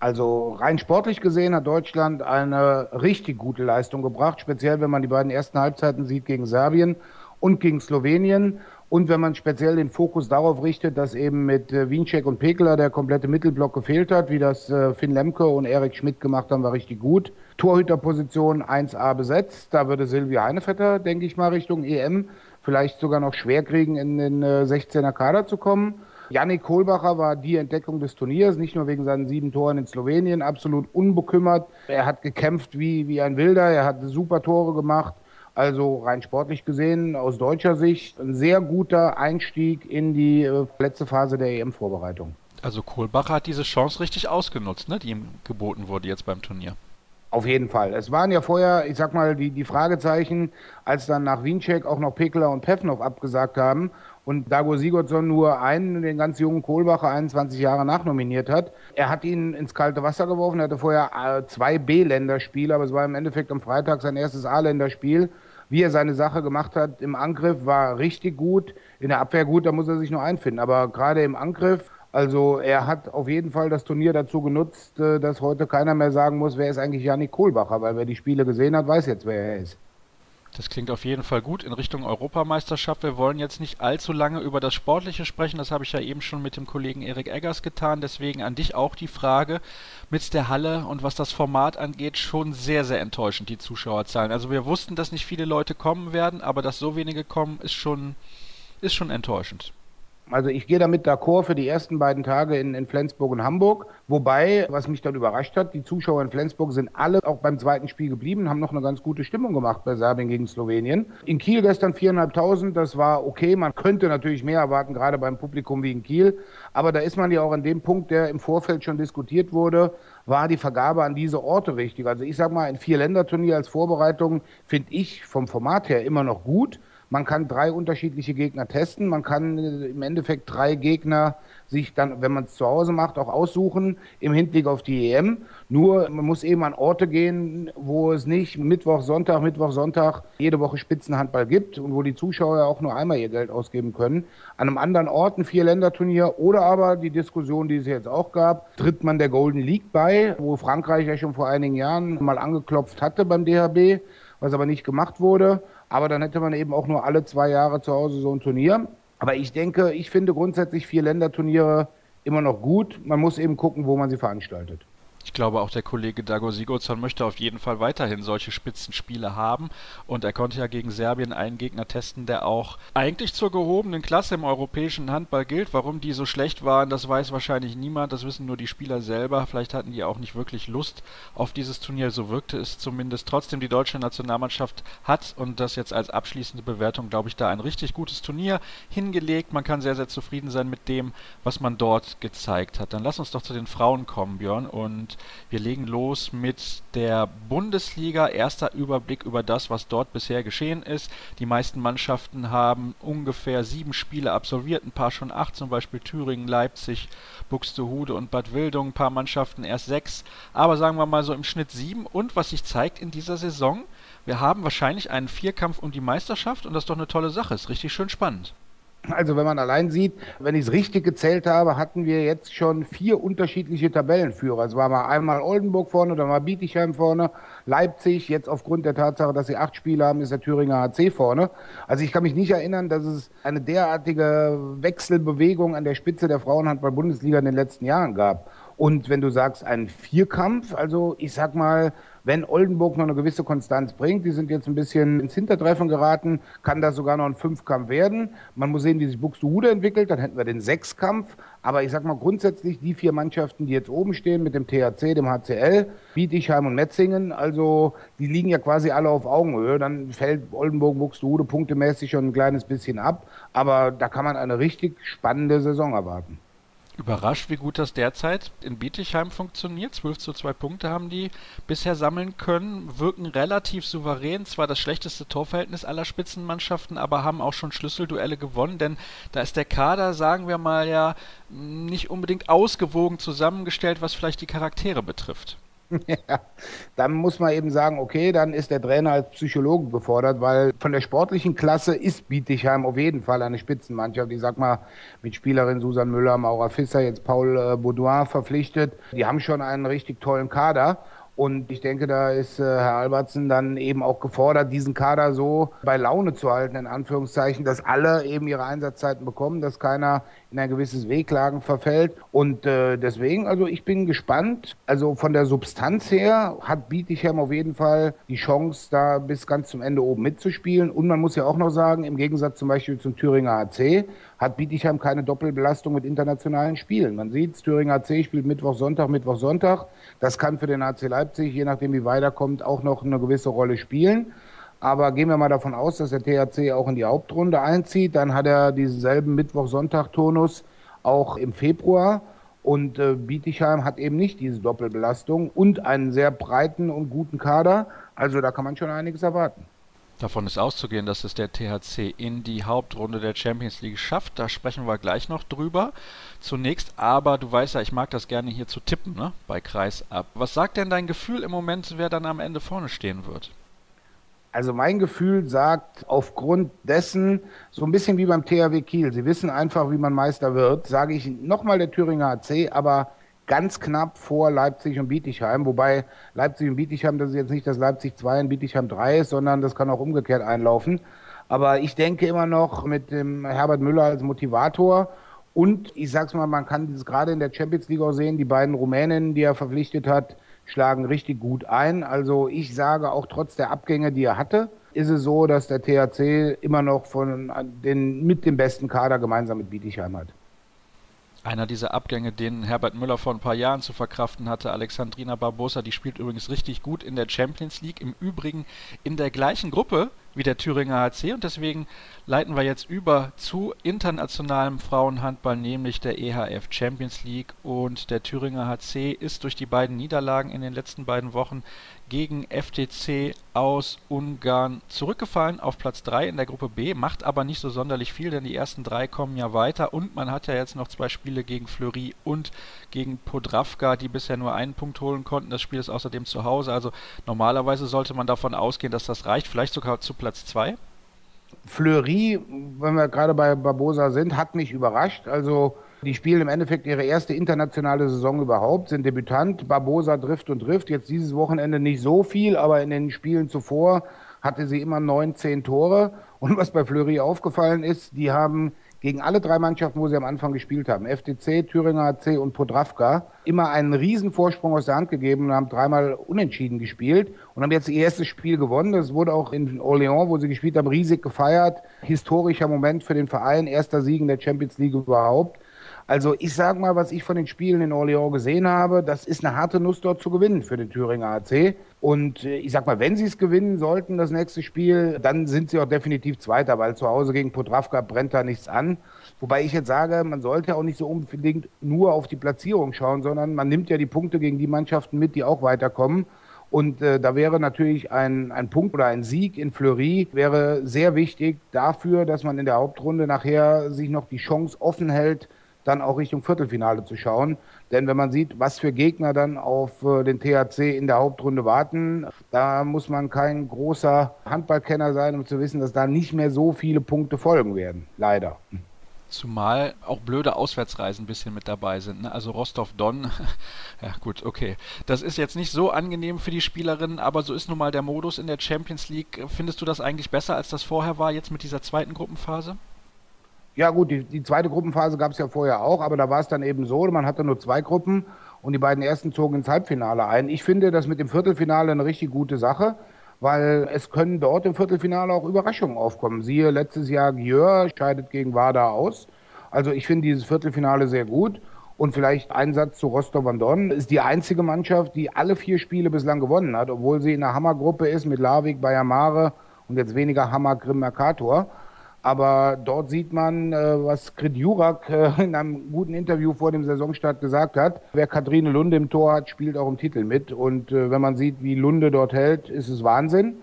Also rein sportlich gesehen hat Deutschland eine richtig gute Leistung gebracht, speziell wenn man die beiden ersten Halbzeiten sieht gegen Serbien und gegen Slowenien. Und wenn man speziell den Fokus darauf richtet, dass eben mit äh, Wiencheck und Pekeler der komplette Mittelblock gefehlt hat, wie das äh, Finn Lemke und Erik Schmidt gemacht haben, war richtig gut. Torhüterposition 1a besetzt. Da würde Silvia Heinevetter, denke ich mal, Richtung EM vielleicht sogar noch schwer kriegen, in den äh, 16er Kader zu kommen. Yannick Kohlbacher war die Entdeckung des Turniers, nicht nur wegen seinen sieben Toren in Slowenien, absolut unbekümmert. Er hat gekämpft wie, wie ein Wilder, er hat super Tore gemacht. Also rein sportlich gesehen, aus deutscher Sicht, ein sehr guter Einstieg in die äh, letzte Phase der EM-Vorbereitung. Also Kohlbacher hat diese Chance richtig ausgenutzt, ne, die ihm geboten wurde jetzt beim Turnier. Auf jeden Fall. Es waren ja vorher, ich sag mal, die, die Fragezeichen, als dann nach Wiencheck auch noch Pekler und Pefnov abgesagt haben und Dago Sigurdsson nur einen, den ganz jungen Kohlbacher, 21 Jahre nachnominiert hat. Er hat ihn ins kalte Wasser geworfen. Er hatte vorher äh, zwei B-Länderspiele, aber es war im Endeffekt am Freitag sein erstes A-Länderspiel. Wie er seine Sache gemacht hat im Angriff, war richtig gut. In der Abwehr gut, da muss er sich noch einfinden. Aber gerade im Angriff, also er hat auf jeden Fall das Turnier dazu genutzt, äh, dass heute keiner mehr sagen muss, wer ist eigentlich Janik Kohlbacher, weil wer die Spiele gesehen hat, weiß jetzt, wer er ist. Das klingt auf jeden Fall gut in Richtung Europameisterschaft. Wir wollen jetzt nicht allzu lange über das Sportliche sprechen. Das habe ich ja eben schon mit dem Kollegen Erik Eggers getan. Deswegen an dich auch die Frage mit der Halle und was das Format angeht, schon sehr, sehr enttäuschend, die Zuschauerzahlen. Also wir wussten, dass nicht viele Leute kommen werden, aber dass so wenige kommen, ist schon, ist schon enttäuschend. Also ich gehe damit d'accord für die ersten beiden Tage in, in Flensburg und Hamburg. Wobei, was mich dann überrascht hat, die Zuschauer in Flensburg sind alle auch beim zweiten Spiel geblieben, haben noch eine ganz gute Stimmung gemacht bei Serbien gegen Slowenien. In Kiel gestern 4.500, das war okay. Man könnte natürlich mehr erwarten, gerade beim Publikum wie in Kiel. Aber da ist man ja auch an dem Punkt, der im Vorfeld schon diskutiert wurde, war die Vergabe an diese Orte wichtig. Also ich sag mal, ein Vier-Länder-Turnier als Vorbereitung finde ich vom Format her immer noch gut. Man kann drei unterschiedliche Gegner testen. Man kann äh, im Endeffekt drei Gegner sich dann, wenn man es zu Hause macht, auch aussuchen im Hinblick auf die EM. Nur man muss eben an Orte gehen, wo es nicht Mittwoch, Sonntag, Mittwoch, Sonntag jede Woche Spitzenhandball gibt und wo die Zuschauer auch nur einmal ihr Geld ausgeben können. An einem anderen Ort ein Vier-Länder-Turnier oder aber die Diskussion, die es jetzt auch gab, tritt man der Golden League bei, wo Frankreich ja schon vor einigen Jahren mal angeklopft hatte beim DHB, was aber nicht gemacht wurde. Aber dann hätte man eben auch nur alle zwei Jahre zu Hause so ein Turnier. Aber ich denke, ich finde grundsätzlich vier Länderturniere immer noch gut. Man muss eben gucken, wo man sie veranstaltet. Ich glaube, auch der Kollege Dago Sigurdsson möchte auf jeden Fall weiterhin solche Spitzenspiele haben. Und er konnte ja gegen Serbien einen Gegner testen, der auch eigentlich zur gehobenen Klasse im europäischen Handball gilt. Warum die so schlecht waren, das weiß wahrscheinlich niemand. Das wissen nur die Spieler selber. Vielleicht hatten die auch nicht wirklich Lust auf dieses Turnier. So wirkte es zumindest. Trotzdem, die deutsche Nationalmannschaft hat, und das jetzt als abschließende Bewertung, glaube ich, da ein richtig gutes Turnier hingelegt. Man kann sehr, sehr zufrieden sein mit dem, was man dort gezeigt hat. Dann lass uns doch zu den Frauen kommen, Björn. Und wir legen los mit der Bundesliga. Erster Überblick über das, was dort bisher geschehen ist. Die meisten Mannschaften haben ungefähr sieben Spiele absolviert, ein paar schon acht, zum Beispiel Thüringen, Leipzig, Buxtehude und Bad Wildung. Ein paar Mannschaften erst sechs, aber sagen wir mal so im Schnitt sieben. Und was sich zeigt in dieser Saison, wir haben wahrscheinlich einen Vierkampf um die Meisterschaft und das ist doch eine tolle Sache. Ist richtig schön spannend. Also wenn man allein sieht, wenn ich es richtig gezählt habe, hatten wir jetzt schon vier unterschiedliche Tabellenführer. Es war mal einmal Oldenburg vorne, dann war Bietigheim vorne, Leipzig. Jetzt aufgrund der Tatsache, dass sie acht Spiele haben, ist der Thüringer HC vorne. Also ich kann mich nicht erinnern, dass es eine derartige Wechselbewegung an der Spitze der Frauenhandball-Bundesliga in den letzten Jahren gab. Und wenn du sagst, ein Vierkampf, also ich sag mal, wenn Oldenburg noch eine gewisse Konstanz bringt, die sind jetzt ein bisschen ins Hintertreffen geraten, kann das sogar noch ein Fünfkampf werden. Man muss sehen, wie sich Buxtehude entwickelt, dann hätten wir den Sechskampf. Aber ich sag mal grundsätzlich die vier Mannschaften, die jetzt oben stehen mit dem THC, dem HCL, Bietigheim und Metzingen, also die liegen ja quasi alle auf Augenhöhe. Dann fällt Oldenburg, Buxtehude punktemäßig schon ein kleines bisschen ab. Aber da kann man eine richtig spannende Saison erwarten überrascht, wie gut das derzeit in Bietigheim funktioniert. 12 zu 2 Punkte haben die bisher sammeln können, wirken relativ souverän, zwar das schlechteste Torverhältnis aller Spitzenmannschaften, aber haben auch schon Schlüsselduelle gewonnen, denn da ist der Kader, sagen wir mal ja, nicht unbedingt ausgewogen zusammengestellt, was vielleicht die Charaktere betrifft. Ja, dann muss man eben sagen, okay, dann ist der Trainer als Psychologe gefordert, weil von der sportlichen Klasse ist Bietigheim auf jeden Fall eine Spitzenmannschaft. Ich sag mal, mit Spielerin Susan Müller, Maura Fisser, jetzt Paul äh, Baudouin verpflichtet. Die haben schon einen richtig tollen Kader. Und ich denke, da ist äh, Herr Albertsen dann eben auch gefordert, diesen Kader so bei Laune zu halten, in Anführungszeichen, dass alle eben ihre Einsatzzeiten bekommen, dass keiner in ein gewisses Wehklagen verfällt. Und äh, deswegen, also ich bin gespannt. Also von der Substanz her hat Bietigheim auf jeden Fall die Chance, da bis ganz zum Ende oben mitzuspielen. Und man muss ja auch noch sagen, im Gegensatz zum Beispiel zum Thüringer AC hat Bietigheim keine Doppelbelastung mit internationalen Spielen. Man sieht, Thüringer AC spielt Mittwoch, Sonntag, Mittwoch, Sonntag. Das kann für den AC Leipzig, je nachdem wie weiterkommt, auch noch eine gewisse Rolle spielen. Aber gehen wir mal davon aus, dass der THC auch in die Hauptrunde einzieht. Dann hat er diesen selben Mittwoch-Sonntag-Tonus auch im Februar. Und äh, Bietigheim hat eben nicht diese Doppelbelastung und einen sehr breiten und guten Kader. Also da kann man schon einiges erwarten. Davon ist auszugehen, dass es der THC in die Hauptrunde der Champions League schafft. Da sprechen wir gleich noch drüber. Zunächst aber, du weißt ja, ich mag das gerne hier zu tippen, ne? Bei Kreis ab. Was sagt denn dein Gefühl im Moment, wer dann am Ende vorne stehen wird? Also mein Gefühl sagt aufgrund dessen, so ein bisschen wie beim THW Kiel, sie wissen einfach, wie man Meister wird, sage ich nochmal der Thüringer AC, aber ganz knapp vor Leipzig und Bietigheim, wobei Leipzig und Bietigheim, das ist jetzt nicht das Leipzig 2 und Bietigheim 3 ist, sondern das kann auch umgekehrt einlaufen. Aber ich denke immer noch mit dem Herbert Müller als Motivator und ich sag's mal, man kann das gerade in der Champions League auch sehen, die beiden Rumänen, die er verpflichtet hat, schlagen richtig gut ein. Also ich sage auch trotz der Abgänge, die er hatte, ist es so, dass der THC immer noch von den, mit dem besten Kader gemeinsam mit Bietigheim hat. Einer dieser Abgänge, den Herbert Müller vor ein paar Jahren zu verkraften hatte, Alexandrina Barbosa, die spielt übrigens richtig gut in der Champions League. Im Übrigen in der gleichen Gruppe wie der Thüringer HC und deswegen leiten wir jetzt über zu internationalem Frauenhandball, nämlich der EHF Champions League. Und der Thüringer HC ist durch die beiden Niederlagen in den letzten beiden Wochen gegen FTC aus Ungarn zurückgefallen auf Platz 3 in der Gruppe B, macht aber nicht so sonderlich viel, denn die ersten drei kommen ja weiter und man hat ja jetzt noch zwei Spiele gegen Fleury und gegen Podravka, die bisher nur einen Punkt holen konnten. Das Spiel ist außerdem zu Hause, also normalerweise sollte man davon ausgehen, dass das reicht, vielleicht sogar zu Platz 2. Fleury, wenn wir gerade bei Barbosa sind, hat mich überrascht. Also die spielen im Endeffekt ihre erste internationale Saison überhaupt, sind Debütant. Barbosa trifft und trifft. Jetzt dieses Wochenende nicht so viel, aber in den Spielen zuvor hatte sie immer neun, zehn Tore. Und was bei Fleury aufgefallen ist, die haben gegen alle drei Mannschaften, wo sie am Anfang gespielt haben, FTC, Thüringer HC und Podravka, immer einen riesen Vorsprung aus der Hand gegeben und haben dreimal unentschieden gespielt und haben jetzt ihr erstes Spiel gewonnen. Das wurde auch in Orléans, wo sie gespielt haben, riesig gefeiert. Historischer Moment für den Verein, erster Sieg in der Champions League überhaupt. Also ich sage mal, was ich von den Spielen in Orléans gesehen habe, das ist eine harte Nuss dort zu gewinnen für den Thüringer AC. Und äh, ich sag mal, wenn sie es gewinnen sollten, das nächste Spiel, dann sind sie auch definitiv Zweiter, weil zu Hause gegen Podravka brennt da nichts an. Wobei ich jetzt sage, man sollte auch nicht so unbedingt nur auf die Platzierung schauen, sondern man nimmt ja die Punkte gegen die Mannschaften mit, die auch weiterkommen. Und äh, da wäre natürlich ein, ein Punkt oder ein Sieg in Fleury wäre sehr wichtig dafür, dass man in der Hauptrunde nachher sich noch die Chance offen hält, dann auch Richtung Viertelfinale zu schauen. Denn wenn man sieht, was für Gegner dann auf äh, den THC in der Hauptrunde warten, da muss man kein großer Handballkenner sein, um zu wissen, dass da nicht mehr so viele Punkte folgen werden. Leider. Zumal auch blöde Auswärtsreisen ein bisschen mit dabei sind. Ne? Also Rostov-Don, ja gut, okay. Das ist jetzt nicht so angenehm für die Spielerinnen, aber so ist nun mal der Modus in der Champions League. Findest du das eigentlich besser, als das vorher war, jetzt mit dieser zweiten Gruppenphase? Ja gut, die, die zweite Gruppenphase gab es ja vorher auch, aber da war es dann eben so, man hatte nur zwei Gruppen und die beiden ersten zogen ins Halbfinale ein. Ich finde das mit dem Viertelfinale eine richtig gute Sache, weil es können dort im Viertelfinale auch Überraschungen aufkommen. Siehe letztes Jahr Gieur scheidet gegen Wada aus. Also ich finde dieses Viertelfinale sehr gut. Und vielleicht ein Satz zu Rostov-on-Don. Ist die einzige Mannschaft, die alle vier Spiele bislang gewonnen hat, obwohl sie in einer Hammergruppe ist mit Larvik, Bayamare und jetzt weniger Hammer, Grimm, Mercator. Aber dort sieht man, äh, was Krit Jurak äh, in einem guten Interview vor dem Saisonstart gesagt hat. Wer Katrine Lunde im Tor hat, spielt auch im Titel mit. Und äh, wenn man sieht, wie Lunde dort hält, ist es Wahnsinn.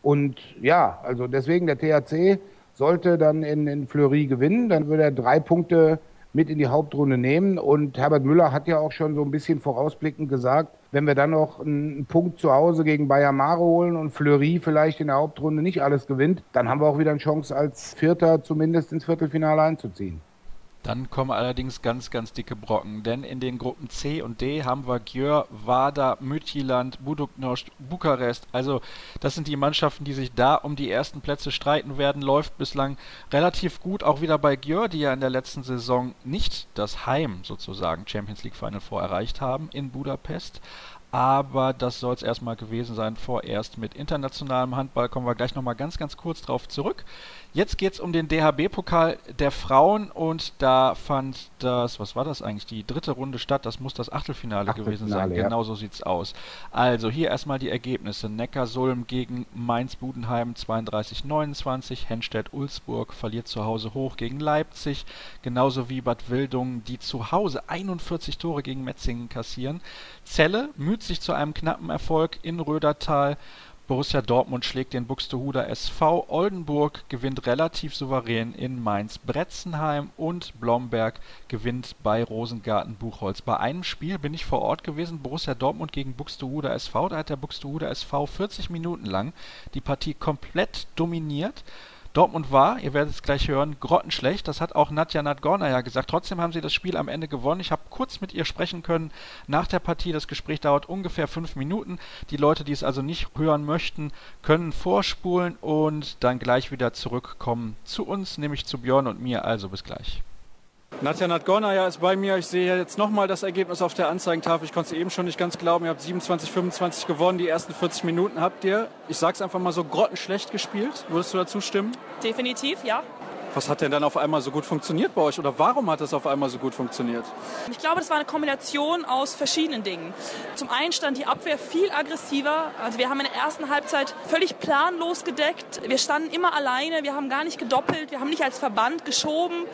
Und ja, also deswegen der THC sollte dann in, in Fleury gewinnen. Dann würde er drei Punkte mit in die Hauptrunde nehmen. Und Herbert Müller hat ja auch schon so ein bisschen vorausblickend gesagt, wenn wir dann noch einen Punkt zu Hause gegen Bayern Mare holen und Fleury vielleicht in der Hauptrunde nicht alles gewinnt, dann haben wir auch wieder eine Chance, als Vierter zumindest ins Viertelfinale einzuziehen. Dann kommen allerdings ganz, ganz dicke Brocken, denn in den Gruppen C und D haben wir Gjör, Wada, Müthiland, Buduknost, Bukarest. Also das sind die Mannschaften, die sich da um die ersten Plätze streiten werden. Läuft bislang relativ gut, auch wieder bei Gjör, die ja in der letzten Saison nicht das Heim sozusagen Champions League Final vor erreicht haben in Budapest. Aber das soll es erstmal gewesen sein, vorerst mit internationalem Handball. Kommen wir gleich nochmal ganz, ganz kurz drauf zurück. Jetzt geht es um den DHB-Pokal der Frauen und da fand das, was war das eigentlich, die dritte Runde statt. Das muss das Achtelfinale, Achtelfinale gewesen sein. Ja. Genau so sieht's aus. Also hier erstmal die Ergebnisse. Neckarsulm gegen Mainz-Budenheim 32-29. Henstedt-Ulzburg verliert zu Hause hoch gegen Leipzig. Genauso wie Bad Wildungen, die zu Hause 41 Tore gegen Metzingen kassieren. Celle müht sich zu einem knappen Erfolg in Rödertal. Borussia Dortmund schlägt den Buxtehuder SV, Oldenburg gewinnt relativ souverän in Mainz-Bretzenheim und Blomberg gewinnt bei Rosengarten-Buchholz. Bei einem Spiel bin ich vor Ort gewesen, Borussia Dortmund gegen Buxtehuder SV. Da hat der Buxtehuder SV 40 Minuten lang die Partie komplett dominiert. Dortmund war, ihr werdet es gleich hören, grottenschlecht. Das hat auch Nadja Nadgorna ja gesagt. Trotzdem haben sie das Spiel am Ende gewonnen. Ich habe kurz mit ihr sprechen können nach der Partie. Das Gespräch dauert ungefähr fünf Minuten. Die Leute, die es also nicht hören möchten, können vorspulen und dann gleich wieder zurückkommen zu uns, nämlich zu Björn und mir. Also bis gleich. Nadja Nadgornaya ist bei mir. Ich sehe jetzt nochmal das Ergebnis auf der Anzeigentafel. Ich konnte es eben schon nicht ganz glauben. Ihr habt 27, 25 gewonnen. Die ersten 40 Minuten habt ihr, ich sag's einfach mal so, grottenschlecht gespielt. Würdest du dazu stimmen? Definitiv, ja. Was hat denn dann auf einmal so gut funktioniert bei euch oder warum hat es auf einmal so gut funktioniert? Ich glaube, das war eine Kombination aus verschiedenen Dingen. Zum einen stand die Abwehr viel aggressiver. Also wir haben in der ersten Halbzeit völlig planlos gedeckt. Wir standen immer alleine, wir haben gar nicht gedoppelt, wir haben nicht als Verband geschoben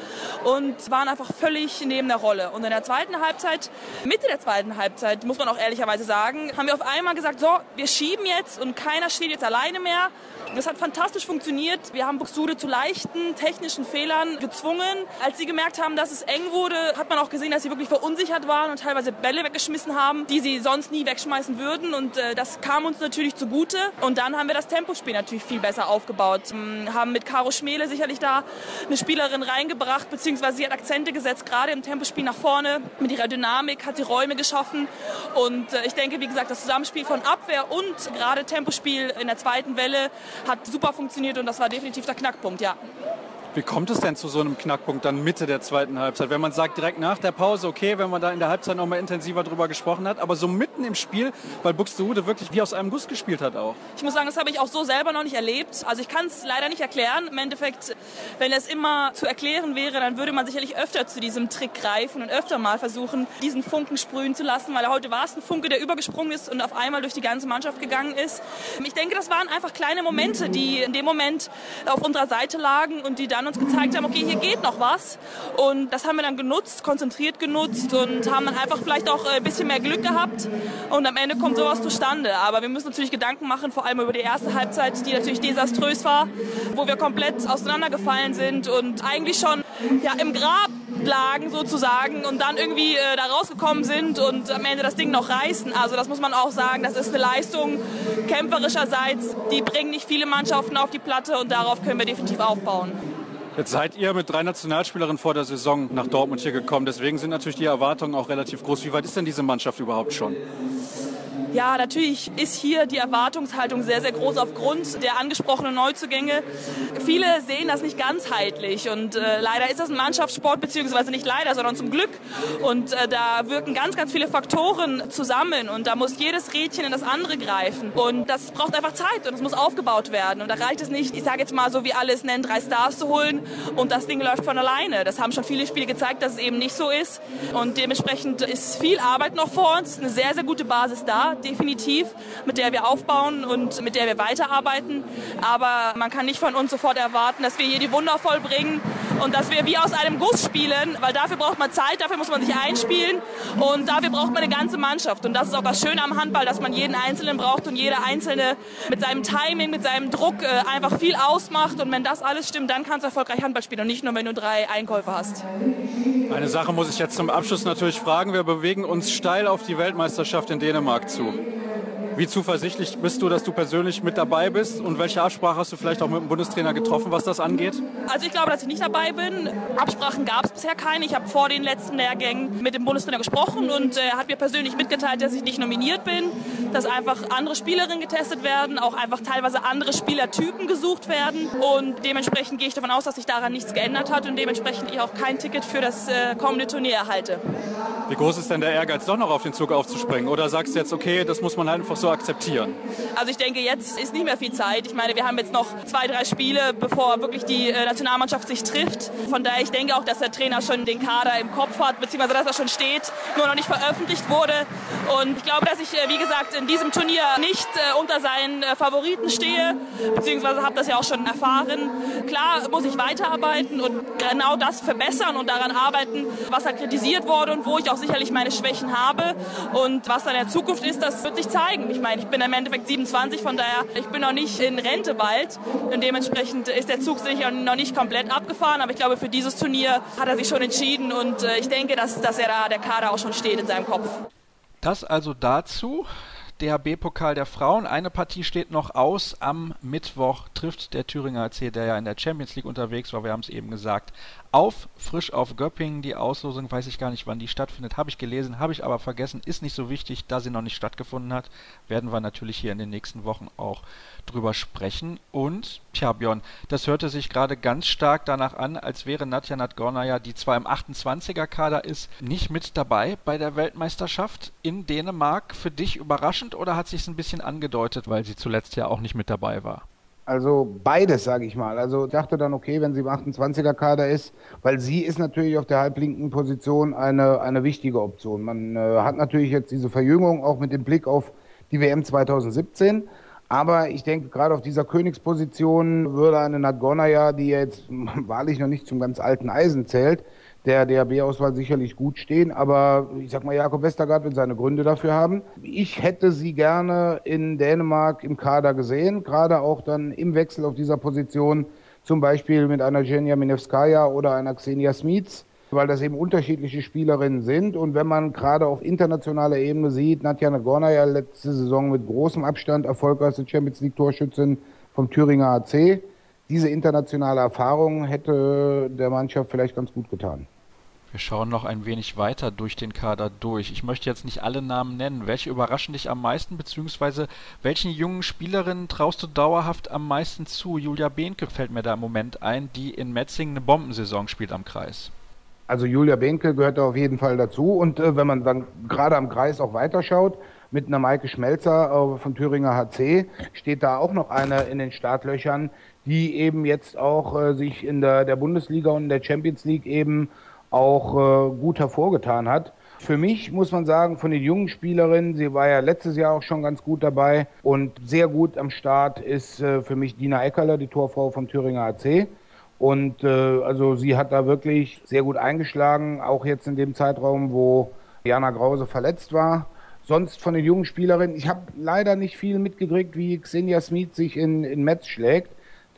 und waren einfach völlig neben der Rolle. Und in der zweiten Halbzeit, Mitte der zweiten Halbzeit, muss man auch ehrlicherweise sagen, haben wir auf einmal gesagt, so, wir schieben jetzt und keiner steht jetzt alleine mehr. Das hat fantastisch funktioniert. Wir haben Buxtehude zu leichten technischen Fehlern gezwungen. Als sie gemerkt haben, dass es eng wurde, hat man auch gesehen, dass sie wirklich verunsichert waren und teilweise Bälle weggeschmissen haben, die sie sonst nie wegschmeißen würden. Und äh, das kam uns natürlich zugute. Und dann haben wir das Tempospiel natürlich viel besser aufgebaut. Ähm, haben mit Caro Schmele sicherlich da eine Spielerin reingebracht, beziehungsweise sie hat Akzente gesetzt, gerade im Tempospiel nach vorne. Mit ihrer Dynamik hat sie Räume geschaffen. Und äh, ich denke, wie gesagt, das Zusammenspiel von Abwehr und gerade Tempospiel in der zweiten Welle hat super funktioniert und das war definitiv der Knackpunkt, ja. Wie kommt es denn zu so einem Knackpunkt dann Mitte der zweiten Halbzeit? Wenn man sagt, direkt nach der Pause, okay, wenn man da in der Halbzeit noch mal intensiver drüber gesprochen hat, aber so mitten im Spiel, weil Buxtehude wirklich wie aus einem Guss gespielt hat auch. Ich muss sagen, das habe ich auch so selber noch nicht erlebt. Also ich kann es leider nicht erklären. Im Endeffekt, wenn es immer zu erklären wäre, dann würde man sicherlich öfter zu diesem Trick greifen und öfter mal versuchen, diesen Funken sprühen zu lassen, weil heute war es ein Funke, der übergesprungen ist und auf einmal durch die ganze Mannschaft gegangen ist. Ich denke, das waren einfach kleine Momente, die in dem Moment auf unserer Seite lagen und die dann uns gezeigt haben, okay, hier geht noch was. Und das haben wir dann genutzt, konzentriert genutzt und haben dann einfach vielleicht auch ein bisschen mehr Glück gehabt. Und am Ende kommt sowas zustande. Aber wir müssen natürlich Gedanken machen, vor allem über die erste Halbzeit, die natürlich desaströs war, wo wir komplett auseinandergefallen sind und eigentlich schon ja, im Grab lagen sozusagen und dann irgendwie äh, da rausgekommen sind und am Ende das Ding noch reißen. Also das muss man auch sagen, das ist eine Leistung kämpferischerseits, die bringen nicht viele Mannschaften auf die Platte und darauf können wir definitiv aufbauen. Jetzt seid ihr mit drei Nationalspielerinnen vor der Saison nach Dortmund hier gekommen. Deswegen sind natürlich die Erwartungen auch relativ groß. Wie weit ist denn diese Mannschaft überhaupt schon? Ja, natürlich ist hier die Erwartungshaltung sehr, sehr groß aufgrund der angesprochenen Neuzugänge. Viele sehen das nicht ganzheitlich und äh, leider ist das ein Mannschaftssport, beziehungsweise nicht leider, sondern zum Glück. Und äh, da wirken ganz, ganz viele Faktoren zusammen und da muss jedes Rädchen in das andere greifen. Und das braucht einfach Zeit und es muss aufgebaut werden. Und da reicht es nicht, ich sage jetzt mal so wie alles nennen, drei Stars zu holen und das Ding läuft von alleine. Das haben schon viele Spiele gezeigt, dass es eben nicht so ist. Und dementsprechend ist viel Arbeit noch vor uns, eine sehr, sehr gute Basis da definitiv, mit der wir aufbauen und mit der wir weiterarbeiten. Aber man kann nicht von uns sofort erwarten, dass wir hier die Wunder vollbringen und dass wir wie aus einem Guss spielen, weil dafür braucht man Zeit, dafür muss man sich einspielen und dafür braucht man eine ganze Mannschaft. Und das ist auch das Schöne am Handball, dass man jeden Einzelnen braucht und jeder Einzelne mit seinem Timing, mit seinem Druck äh, einfach viel ausmacht. Und wenn das alles stimmt, dann kannst du erfolgreich Handball spielen und nicht nur, wenn du drei Einkäufe hast. Eine Sache muss ich jetzt zum Abschluss natürlich fragen. Wir bewegen uns steil auf die Weltmeisterschaft in Dänemark zu. Wie zuversichtlich bist du, dass du persönlich mit dabei bist und welche Absprache hast du vielleicht auch mit dem Bundestrainer getroffen, was das angeht? Also ich glaube, dass ich nicht dabei bin. Absprachen gab es bisher keine. Ich habe vor den letzten Lehrgängen mit dem Bundestrainer gesprochen und er äh, hat mir persönlich mitgeteilt, dass ich nicht nominiert bin, dass einfach andere Spielerinnen getestet werden, auch einfach teilweise andere Spielertypen gesucht werden und dementsprechend gehe ich davon aus, dass sich daran nichts geändert hat und dementsprechend ich auch kein Ticket für das äh, kommende Turnier erhalte. Wie groß ist denn der Ehrgeiz, doch noch auf den Zug aufzuspringen? Oder sagst du jetzt, okay, das muss man halt einfach so akzeptieren? Also ich denke, jetzt ist nicht mehr viel Zeit. Ich meine, wir haben jetzt noch zwei, drei Spiele, bevor wirklich die äh, Nationalmannschaft sich trifft. Von daher, ich denke auch, dass der Trainer schon den Kader im Kopf hat, beziehungsweise dass er schon steht, nur noch nicht veröffentlicht wurde. Und ich glaube, dass ich, äh, wie gesagt, in diesem Turnier nicht äh, unter seinen Favoriten stehe, beziehungsweise habe das ja auch schon erfahren. Klar muss ich weiterarbeiten und genau das verbessern und daran arbeiten, was da kritisiert wurde und wo ich auch sicherlich meine Schwächen habe. Und was dann in der Zukunft ist, das wird sich zeigen. Ich meine, ich bin im Endeffekt 27, von daher, ich bin noch nicht in Rente bald. Und dementsprechend ist der Zug sicher noch nicht komplett abgefahren. Aber ich glaube, für dieses Turnier hat er sich schon entschieden. Und äh, ich denke, dass, dass er da, der Kader auch schon steht in seinem Kopf. Das also dazu. DHB-Pokal der Frauen. Eine Partie steht noch aus. Am Mittwoch trifft der Thüringer AC, der ja in der Champions League unterwegs war, wir haben es eben gesagt, auf frisch auf Göppingen. Die Auslosung weiß ich gar nicht, wann die stattfindet. Habe ich gelesen, habe ich aber vergessen. Ist nicht so wichtig, da sie noch nicht stattgefunden hat. Werden wir natürlich hier in den nächsten Wochen auch drüber sprechen. Und, tja, Björn, das hörte sich gerade ganz stark danach an, als wäre Nadja Nadgornaja, die zwar im 28er-Kader ist, nicht mit dabei bei der Weltmeisterschaft in Dänemark. Für dich überraschend oder hat sich ein bisschen angedeutet, weil sie zuletzt ja auch nicht mit dabei war? Also beides, sage ich mal. Also ich dachte dann, okay, wenn sie im 28er-Kader ist, weil sie ist natürlich auf der halblinken Position eine, eine wichtige Option. Man äh, hat natürlich jetzt diese Verjüngung auch mit dem Blick auf die WM 2017. Aber ich denke, gerade auf dieser Königsposition würde eine Nadgornaya, die jetzt wahrlich noch nicht zum ganz alten Eisen zählt, der DRB-Auswahl sicherlich gut stehen. Aber ich sag mal, Jakob Westergaard wird seine Gründe dafür haben. Ich hätte sie gerne in Dänemark im Kader gesehen, gerade auch dann im Wechsel auf dieser Position, zum Beispiel mit einer Genia Minevskaya oder einer Xenia Smits weil das eben unterschiedliche Spielerinnen sind. Und wenn man gerade auf internationaler Ebene sieht, Nadja Nagornaya letzte Saison mit großem Abstand erfolgreichste Champions League Torschützin vom Thüringer AC. Diese internationale Erfahrung hätte der Mannschaft vielleicht ganz gut getan. Wir schauen noch ein wenig weiter durch den Kader durch. Ich möchte jetzt nicht alle Namen nennen. Welche überraschen dich am meisten, beziehungsweise welchen jungen Spielerinnen traust du dauerhaft am meisten zu? Julia Behnke fällt mir da im Moment ein, die in Metzingen eine Bombensaison spielt am Kreis. Also Julia Behnke gehört da auf jeden Fall dazu. Und äh, wenn man dann gerade am Kreis auch weiterschaut, mit einer Maike Schmelzer äh, von Thüringer HC steht da auch noch eine in den Startlöchern, die eben jetzt auch äh, sich in der, der Bundesliga und in der Champions League eben auch äh, gut hervorgetan hat. Für mich muss man sagen, von den jungen Spielerinnen, sie war ja letztes Jahr auch schon ganz gut dabei und sehr gut am Start ist äh, für mich Dina Eckerler, die Torfrau vom Thüringer AC. Und äh, also sie hat da wirklich sehr gut eingeschlagen, auch jetzt in dem Zeitraum, wo Jana Grause verletzt war. Sonst von den jungen Spielerinnen, ich habe leider nicht viel mitgekriegt, wie Xenia Smith sich in, in Metz schlägt.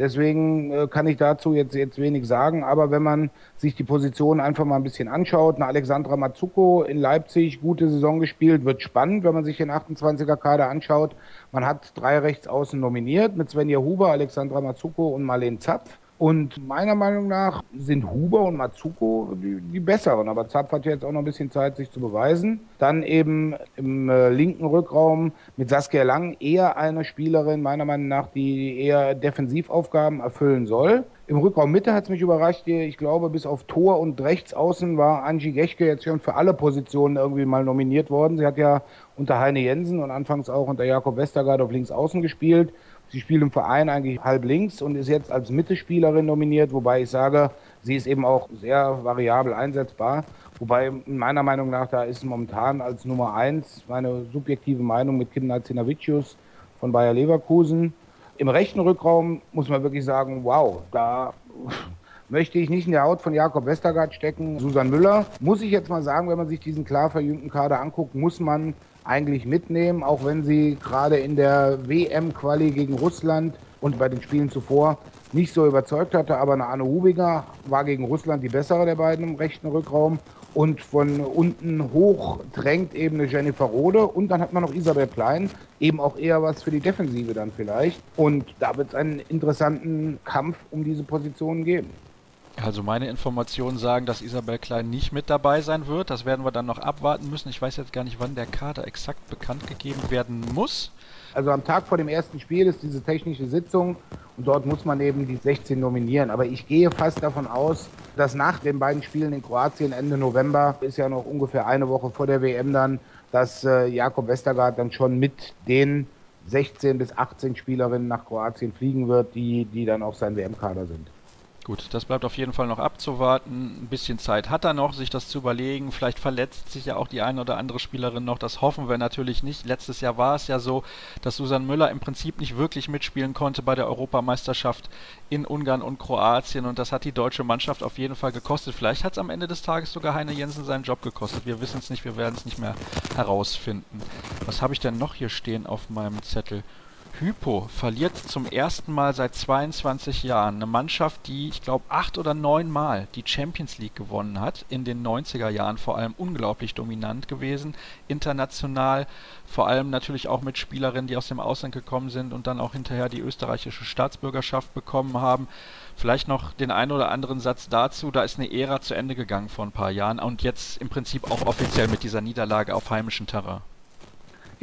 Deswegen äh, kann ich dazu jetzt, jetzt wenig sagen. Aber wenn man sich die Position einfach mal ein bisschen anschaut, eine Alexandra Mazzucco in Leipzig, gute Saison gespielt, wird spannend, wenn man sich den 28er Kader anschaut. Man hat drei Rechtsaußen nominiert mit Svenja Huber, Alexandra Mazzucco und Marlene Zapf. Und meiner Meinung nach sind Huber und Matsuko die, die, besseren. Aber Zapf hat jetzt auch noch ein bisschen Zeit, sich zu beweisen. Dann eben im äh, linken Rückraum mit Saskia Lang eher eine Spielerin, meiner Meinung nach, die eher Defensivaufgaben erfüllen soll. Im Rückraum Mitte hat es mich überrascht. Ich glaube, bis auf Tor und Rechtsaußen war Angie Gechke jetzt schon für alle Positionen irgendwie mal nominiert worden. Sie hat ja unter Heine Jensen und anfangs auch unter Jakob Westergaard auf links außen gespielt. Sie spielt im Verein eigentlich halb links und ist jetzt als Mittelspielerin nominiert, wobei ich sage, sie ist eben auch sehr variabel einsetzbar. Wobei meiner Meinung nach, da ist momentan als Nummer eins meine subjektive Meinung mit Kim Nazinavicius von Bayer Leverkusen. Im rechten Rückraum muss man wirklich sagen, wow, da möchte ich nicht in der Haut von Jakob Westergaard stecken. Susan Müller, muss ich jetzt mal sagen, wenn man sich diesen klar verjüngten Kader anguckt, muss man eigentlich mitnehmen, auch wenn sie gerade in der WM-Quali gegen Russland und bei den Spielen zuvor nicht so überzeugt hatte. Aber eine Anne Hubinger war gegen Russland die bessere der beiden im rechten Rückraum. Und von unten hoch drängt eben eine Jennifer Rode. Und dann hat man noch Isabel Klein, eben auch eher was für die Defensive dann vielleicht. Und da wird es einen interessanten Kampf um diese Positionen geben. Also meine Informationen sagen, dass Isabel Klein nicht mit dabei sein wird. Das werden wir dann noch abwarten müssen. Ich weiß jetzt gar nicht, wann der Kader exakt bekannt gegeben werden muss. Also am Tag vor dem ersten Spiel ist diese technische Sitzung und dort muss man eben die 16 nominieren. Aber ich gehe fast davon aus, dass nach den beiden Spielen in Kroatien Ende November, ist ja noch ungefähr eine Woche vor der WM dann, dass äh, Jakob Westergaard dann schon mit den 16 bis 18 Spielerinnen nach Kroatien fliegen wird, die, die dann auch sein WM-Kader sind. Gut, das bleibt auf jeden Fall noch abzuwarten. Ein bisschen Zeit hat er noch, sich das zu überlegen. Vielleicht verletzt sich ja auch die eine oder andere Spielerin noch. Das hoffen wir natürlich nicht. Letztes Jahr war es ja so, dass Susan Müller im Prinzip nicht wirklich mitspielen konnte bei der Europameisterschaft in Ungarn und Kroatien. Und das hat die deutsche Mannschaft auf jeden Fall gekostet. Vielleicht hat es am Ende des Tages sogar Heine Jensen seinen Job gekostet. Wir wissen es nicht, wir werden es nicht mehr herausfinden. Was habe ich denn noch hier stehen auf meinem Zettel? Hypo verliert zum ersten Mal seit 22 Jahren eine Mannschaft, die, ich glaube, acht oder neun Mal die Champions League gewonnen hat. In den 90er Jahren vor allem unglaublich dominant gewesen. International, vor allem natürlich auch mit Spielerinnen, die aus dem Ausland gekommen sind und dann auch hinterher die österreichische Staatsbürgerschaft bekommen haben. Vielleicht noch den einen oder anderen Satz dazu. Da ist eine Ära zu Ende gegangen vor ein paar Jahren und jetzt im Prinzip auch offiziell mit dieser Niederlage auf heimischem Terrain.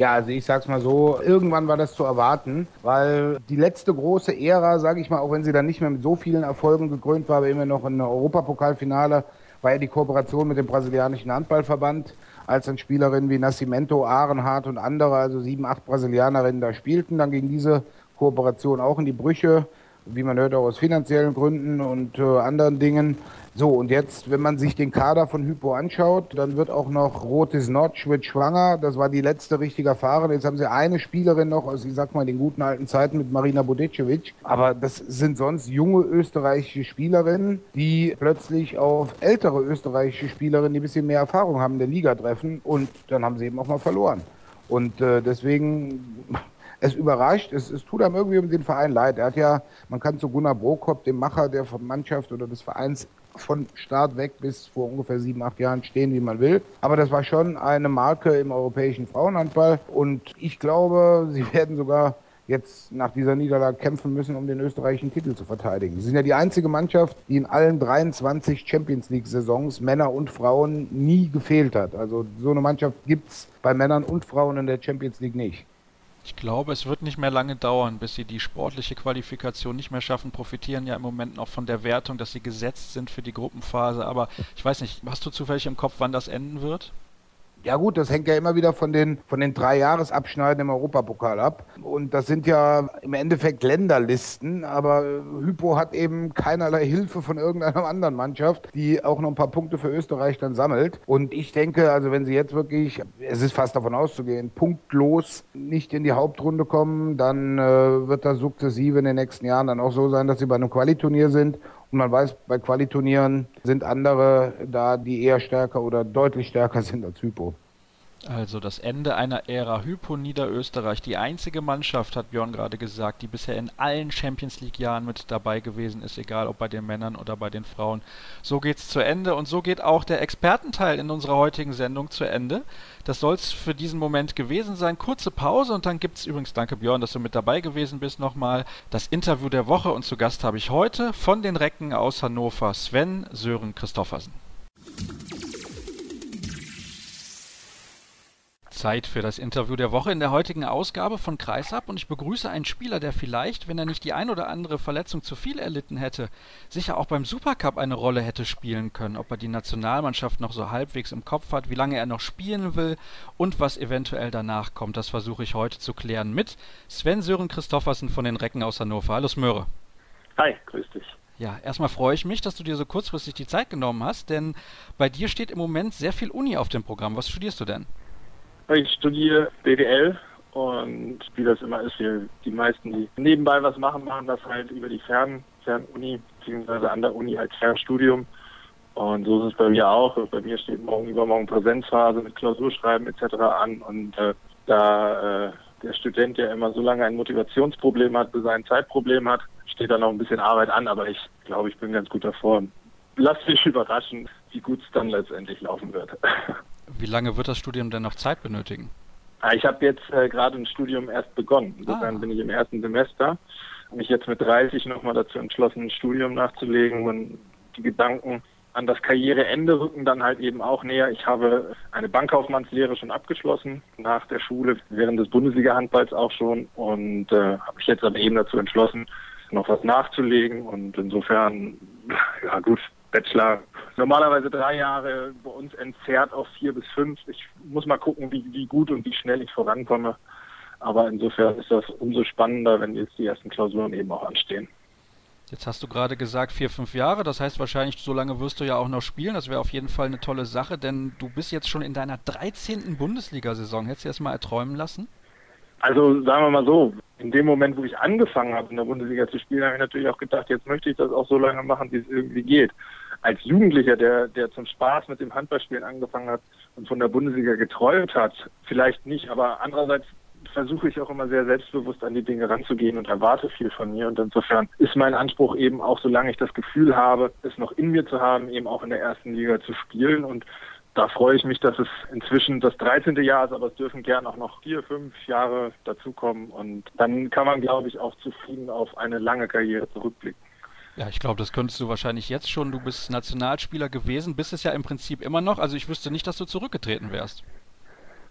Ja, also ich sag's mal so, irgendwann war das zu erwarten, weil die letzte große Ära, sage ich mal, auch wenn sie dann nicht mehr mit so vielen Erfolgen gekrönt war, aber immer noch in Europapokalfinale, war ja die Kooperation mit dem brasilianischen Handballverband, als dann Spielerinnen wie Nascimento, Ahrenhardt und andere, also sieben, acht Brasilianerinnen da spielten. Dann ging diese Kooperation auch in die Brüche, wie man hört, auch aus finanziellen Gründen und äh, anderen Dingen. So, und jetzt, wenn man sich den Kader von Hypo anschaut, dann wird auch noch Rotes Notch wird schwanger. Das war die letzte richtige Fahrerin. Jetzt haben sie eine Spielerin noch aus, ich sag mal, den guten alten Zeiten mit Marina Budicevic. Aber das sind sonst junge österreichische Spielerinnen, die plötzlich auf ältere österreichische Spielerinnen, die ein bisschen mehr Erfahrung haben, in der Liga treffen. Und dann haben sie eben auch mal verloren. Und äh, deswegen es überrascht, es, es tut einem irgendwie um den Verein leid. Er hat ja, man kann zu Gunnar Brokop, dem Macher der Mannschaft oder des Vereins, von Start weg bis vor ungefähr sieben, acht Jahren stehen, wie man will. Aber das war schon eine Marke im europäischen Frauenhandball. Und ich glaube, sie werden sogar jetzt nach dieser Niederlage kämpfen müssen, um den österreichischen Titel zu verteidigen. Sie sind ja die einzige Mannschaft, die in allen 23 Champions League-Saisons Männer und Frauen nie gefehlt hat. Also so eine Mannschaft gibt es bei Männern und Frauen in der Champions League nicht. Ich glaube, es wird nicht mehr lange dauern, bis sie die sportliche Qualifikation nicht mehr schaffen. Profitieren ja im Moment noch von der Wertung, dass sie gesetzt sind für die Gruppenphase. Aber ich weiß nicht, hast du zufällig im Kopf, wann das enden wird? Ja gut, das hängt ja immer wieder von den, von den drei Jahresabschneiden im Europapokal ab. Und das sind ja im Endeffekt Länderlisten, aber Hypo hat eben keinerlei Hilfe von irgendeiner anderen Mannschaft, die auch noch ein paar Punkte für Österreich dann sammelt. Und ich denke, also wenn sie jetzt wirklich, es ist fast davon auszugehen, punktlos nicht in die Hauptrunde kommen, dann äh, wird das sukzessive in den nächsten Jahren dann auch so sein, dass sie bei einem Qualiturnier sind man weiß, bei Qualiturnieren sind andere da, die eher stärker oder deutlich stärker sind als Hypo. Also das Ende einer Ära Hypo Niederösterreich. Die einzige Mannschaft, hat Björn gerade gesagt, die bisher in allen Champions League Jahren mit dabei gewesen ist, egal ob bei den Männern oder bei den Frauen. So geht's zu Ende und so geht auch der Expertenteil in unserer heutigen Sendung zu Ende. Das soll's für diesen Moment gewesen sein. Kurze Pause und dann gibt's übrigens, danke Björn, dass du mit dabei gewesen bist, nochmal das Interview der Woche und zu Gast habe ich heute von den Recken aus Hannover Sven Sören Christoffersen. Zeit für das Interview der Woche in der heutigen Ausgabe von Kreisab und ich begrüße einen Spieler, der vielleicht, wenn er nicht die ein oder andere Verletzung zu viel erlitten hätte, sicher auch beim Supercup eine Rolle hätte spielen können, ob er die Nationalmannschaft noch so halbwegs im Kopf hat, wie lange er noch spielen will und was eventuell danach kommt. Das versuche ich heute zu klären mit Sven Sören Christoffersen von den Recken aus Hannover. Hallo Smöre. Hi, grüß dich. Ja, erstmal freue ich mich, dass du dir so kurzfristig die Zeit genommen hast, denn bei dir steht im Moment sehr viel Uni auf dem Programm. Was studierst du denn? Ich studiere BWL und wie das immer ist, wir, die meisten, die nebenbei was machen, machen das halt über die Fern, Fernuni, beziehungsweise an der Uni als Fernstudium. Und so ist es bei mir auch. Bei mir steht morgen übermorgen Präsenzphase mit Klausurschreiben etc. an und äh, da äh, der Student ja immer so lange ein Motivationsproblem hat, bis er ein Zeitproblem hat, steht da noch ein bisschen Arbeit an, aber ich glaube, ich bin ganz gut davor. Lass dich überraschen, wie gut es dann letztendlich laufen wird. Wie lange wird das Studium denn noch Zeit benötigen? Ah, ich habe jetzt äh, gerade ein Studium erst begonnen. Insofern ah. bin ich im ersten Semester. Mich jetzt mit 30 nochmal dazu entschlossen, ein Studium nachzulegen und die Gedanken an das Karriereende rücken dann halt eben auch näher. Ich habe eine Bankkaufmannslehre schon abgeschlossen, nach der Schule, während des Bundesliga-Handballs auch schon und äh, habe mich jetzt aber eben dazu entschlossen, noch was nachzulegen und insofern, ja gut, Bachelor normalerweise drei Jahre, bei uns entzerrt auf vier bis fünf. Ich muss mal gucken, wie, wie gut und wie schnell ich vorankomme. Aber insofern ist das umso spannender, wenn jetzt die ersten Klausuren eben auch anstehen. Jetzt hast du gerade gesagt vier, fünf Jahre, das heißt wahrscheinlich, so lange wirst du ja auch noch spielen. Das wäre auf jeden Fall eine tolle Sache, denn du bist jetzt schon in deiner 13. Bundesliga-Saison. Hättest du das mal erträumen lassen? Also sagen wir mal so, in dem Moment, wo ich angefangen habe, in der Bundesliga zu spielen, habe ich natürlich auch gedacht, jetzt möchte ich das auch so lange machen, wie es irgendwie geht. Als Jugendlicher, der, der zum Spaß mit dem Handballspielen angefangen hat und von der Bundesliga geträumt hat, vielleicht nicht, aber andererseits versuche ich auch immer sehr selbstbewusst an die Dinge ranzugehen und erwarte viel von mir. Und insofern ist mein Anspruch eben auch, solange ich das Gefühl habe, es noch in mir zu haben, eben auch in der ersten Liga zu spielen. Und da freue ich mich, dass es inzwischen das 13. Jahr ist, aber es dürfen gern auch noch vier, fünf Jahre dazukommen. Und dann kann man, glaube ich, auch zufrieden auf eine lange Karriere zurückblicken. Ja, ich glaube, das könntest du wahrscheinlich jetzt schon. Du bist Nationalspieler gewesen, bist es ja im Prinzip immer noch. Also ich wüsste nicht, dass du zurückgetreten wärst.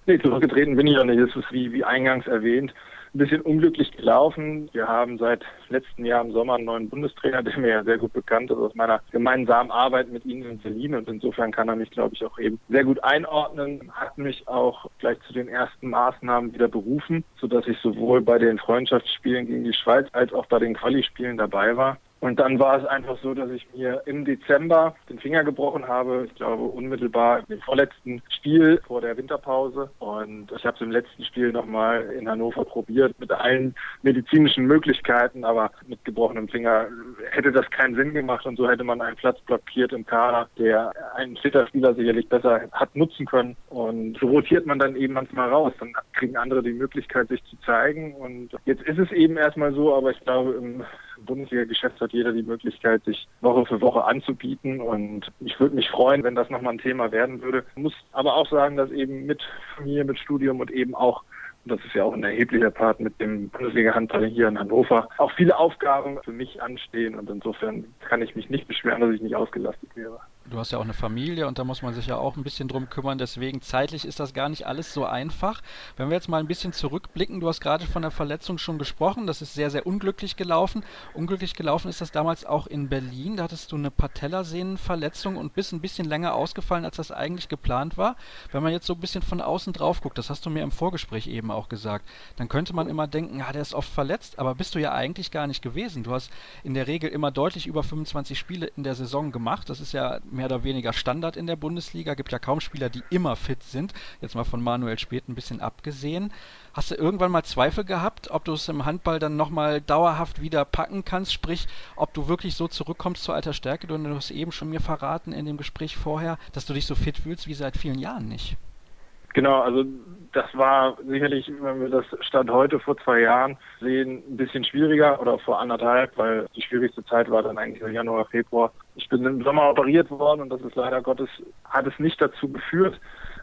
Nee, zurückgetreten bin ich ja nicht. Das ist wie, wie eingangs erwähnt ein bisschen unglücklich gelaufen. Wir haben seit letztem Jahr im Sommer einen neuen Bundestrainer, der mir ja sehr gut bekannt ist aus meiner gemeinsamen Arbeit mit Ihnen in Berlin. Und insofern kann er mich, glaube ich, auch eben sehr gut einordnen, hat mich auch gleich zu den ersten Maßnahmen wieder berufen, sodass ich sowohl bei den Freundschaftsspielen gegen die Schweiz als auch bei den Quali-Spielen dabei war. Und dann war es einfach so, dass ich mir im Dezember den Finger gebrochen habe. Ich glaube unmittelbar im vorletzten Spiel vor der Winterpause. Und ich habe es im letzten Spiel nochmal in Hannover probiert mit allen medizinischen Möglichkeiten, aber mit gebrochenem Finger hätte das keinen Sinn gemacht und so hätte man einen Platz blockiert im Kader, der einen Flitterspieler sicherlich besser hat nutzen können. Und so rotiert man dann eben manchmal raus. Dann kriegen andere die Möglichkeit, sich zu zeigen. Und jetzt ist es eben erstmal so, aber ich glaube, im Bundesliga-Geschäft hat jeder die Möglichkeit, sich Woche für Woche anzubieten. Und ich würde mich freuen, wenn das nochmal ein Thema werden würde. Muss aber auch sagen, dass eben mit Familie, mit Studium und eben auch und das ist ja auch ein erheblicher Part mit dem Bundesliga-Handball hier in Hannover, auch viele Aufgaben für mich anstehen und insofern kann ich mich nicht beschweren, dass ich nicht ausgelastet wäre. Du hast ja auch eine Familie und da muss man sich ja auch ein bisschen drum kümmern. Deswegen zeitlich ist das gar nicht alles so einfach. Wenn wir jetzt mal ein bisschen zurückblicken, du hast gerade von der Verletzung schon gesprochen. Das ist sehr, sehr unglücklich gelaufen. Unglücklich gelaufen ist das damals auch in Berlin. Da hattest du eine Patellasehnenverletzung und bist ein bisschen länger ausgefallen, als das eigentlich geplant war. Wenn man jetzt so ein bisschen von außen drauf guckt, das hast du mir im Vorgespräch eben auch gesagt, dann könnte man immer denken, ja, der ist oft verletzt, aber bist du ja eigentlich gar nicht gewesen. Du hast in der Regel immer deutlich über 25 Spiele in der Saison gemacht. Das ist ja mehr oder weniger Standard in der Bundesliga. Gibt ja kaum Spieler, die immer fit sind. Jetzt mal von Manuel Speth ein bisschen abgesehen. Hast du irgendwann mal Zweifel gehabt, ob du es im Handball dann nochmal dauerhaft wieder packen kannst? Sprich, ob du wirklich so zurückkommst zur alter Stärke? Du hast eben schon mir verraten in dem Gespräch vorher, dass du dich so fit fühlst wie seit vielen Jahren nicht. Genau, also das war sicherlich, wenn wir das Stand heute vor zwei Jahren sehen, ein bisschen schwieriger oder vor anderthalb, weil die schwierigste Zeit war dann eigentlich im Januar, Februar. Ich bin im Sommer operiert worden und das ist leider Gottes, hat es nicht dazu geführt,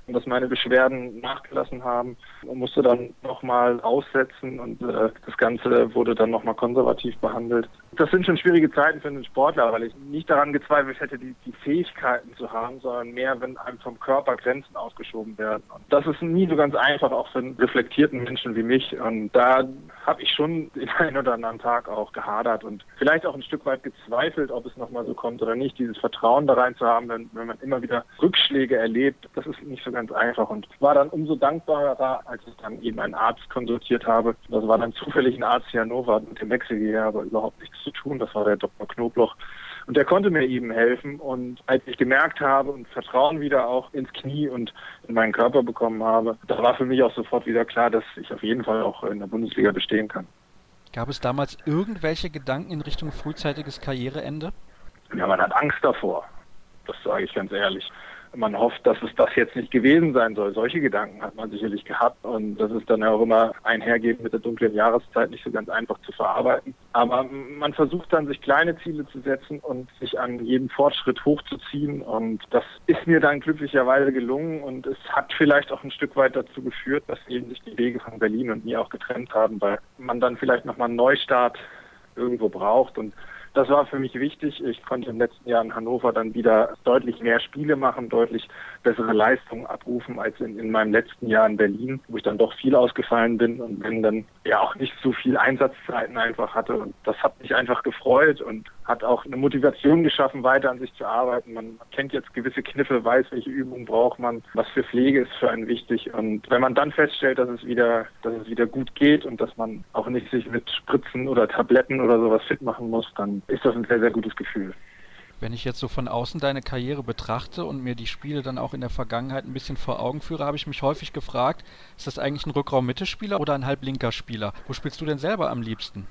dass meine Beschwerden nachgelassen haben und musste dann nochmal aussetzen und äh, das Ganze wurde dann nochmal konservativ behandelt. Das sind schon schwierige Zeiten für einen Sportler, weil ich nicht daran gezweifelt hätte, die, die Fähigkeiten zu haben, sondern mehr, wenn einem vom Körper Grenzen ausgeschoben werden. Und das ist nie so ganz einfach, auch für einen reflektierten Menschen wie mich. Und da habe ich schon den einen oder anderen Tag auch gehadert und vielleicht auch ein Stück weit gezweifelt, ob es nochmal so kommt oder nicht. Dieses Vertrauen da rein zu haben, wenn, wenn man immer wieder Rückschläge erlebt, das ist nicht so ganz einfach und war dann umso dankbarer, als ich dann eben einen Arzt konsultiert habe. Das war dann zufällig ein Arzt hier in Hannover, mit dem wechsel hier aber überhaupt nichts zu tun. Das war der Dr. Knobloch. Und der konnte mir eben helfen. Und als ich gemerkt habe und Vertrauen wieder auch ins Knie und in meinen Körper bekommen habe, da war für mich auch sofort wieder klar, dass ich auf jeden Fall auch in der Bundesliga bestehen kann. Gab es damals irgendwelche Gedanken in Richtung frühzeitiges Karriereende? Ja, man hat Angst davor. Das sage ich ganz ehrlich man hofft, dass es das jetzt nicht gewesen sein soll. Solche Gedanken hat man sicherlich gehabt und das ist dann auch immer einhergehend mit der dunklen Jahreszeit nicht so ganz einfach zu verarbeiten. Aber man versucht dann, sich kleine Ziele zu setzen und sich an jedem Fortschritt hochzuziehen und das ist mir dann glücklicherweise gelungen und es hat vielleicht auch ein Stück weit dazu geführt, dass eben sich die Wege von Berlin und mir auch getrennt haben, weil man dann vielleicht nochmal einen Neustart irgendwo braucht und das war für mich wichtig. Ich konnte im letzten Jahr in Hannover dann wieder deutlich mehr Spiele machen, deutlich bessere Leistungen abrufen als in, in meinem letzten Jahr in Berlin, wo ich dann doch viel ausgefallen bin und wenn dann ja auch nicht so viel Einsatzzeiten einfach hatte. Und das hat mich einfach gefreut und hat auch eine Motivation geschaffen, weiter an sich zu arbeiten. Man kennt jetzt gewisse Kniffe, weiß, welche Übungen braucht man, was für Pflege ist für einen wichtig. Und wenn man dann feststellt, dass es wieder, dass es wieder gut geht und dass man auch nicht sich mit Spritzen oder Tabletten oder sowas fit machen muss, dann ist das ein sehr, sehr gutes Gefühl. Wenn ich jetzt so von außen deine Karriere betrachte und mir die Spiele dann auch in der Vergangenheit ein bisschen vor Augen führe, habe ich mich häufig gefragt, ist das eigentlich ein Rückraum-Mittelspieler oder ein halblinker Spieler? Wo spielst du denn selber am liebsten?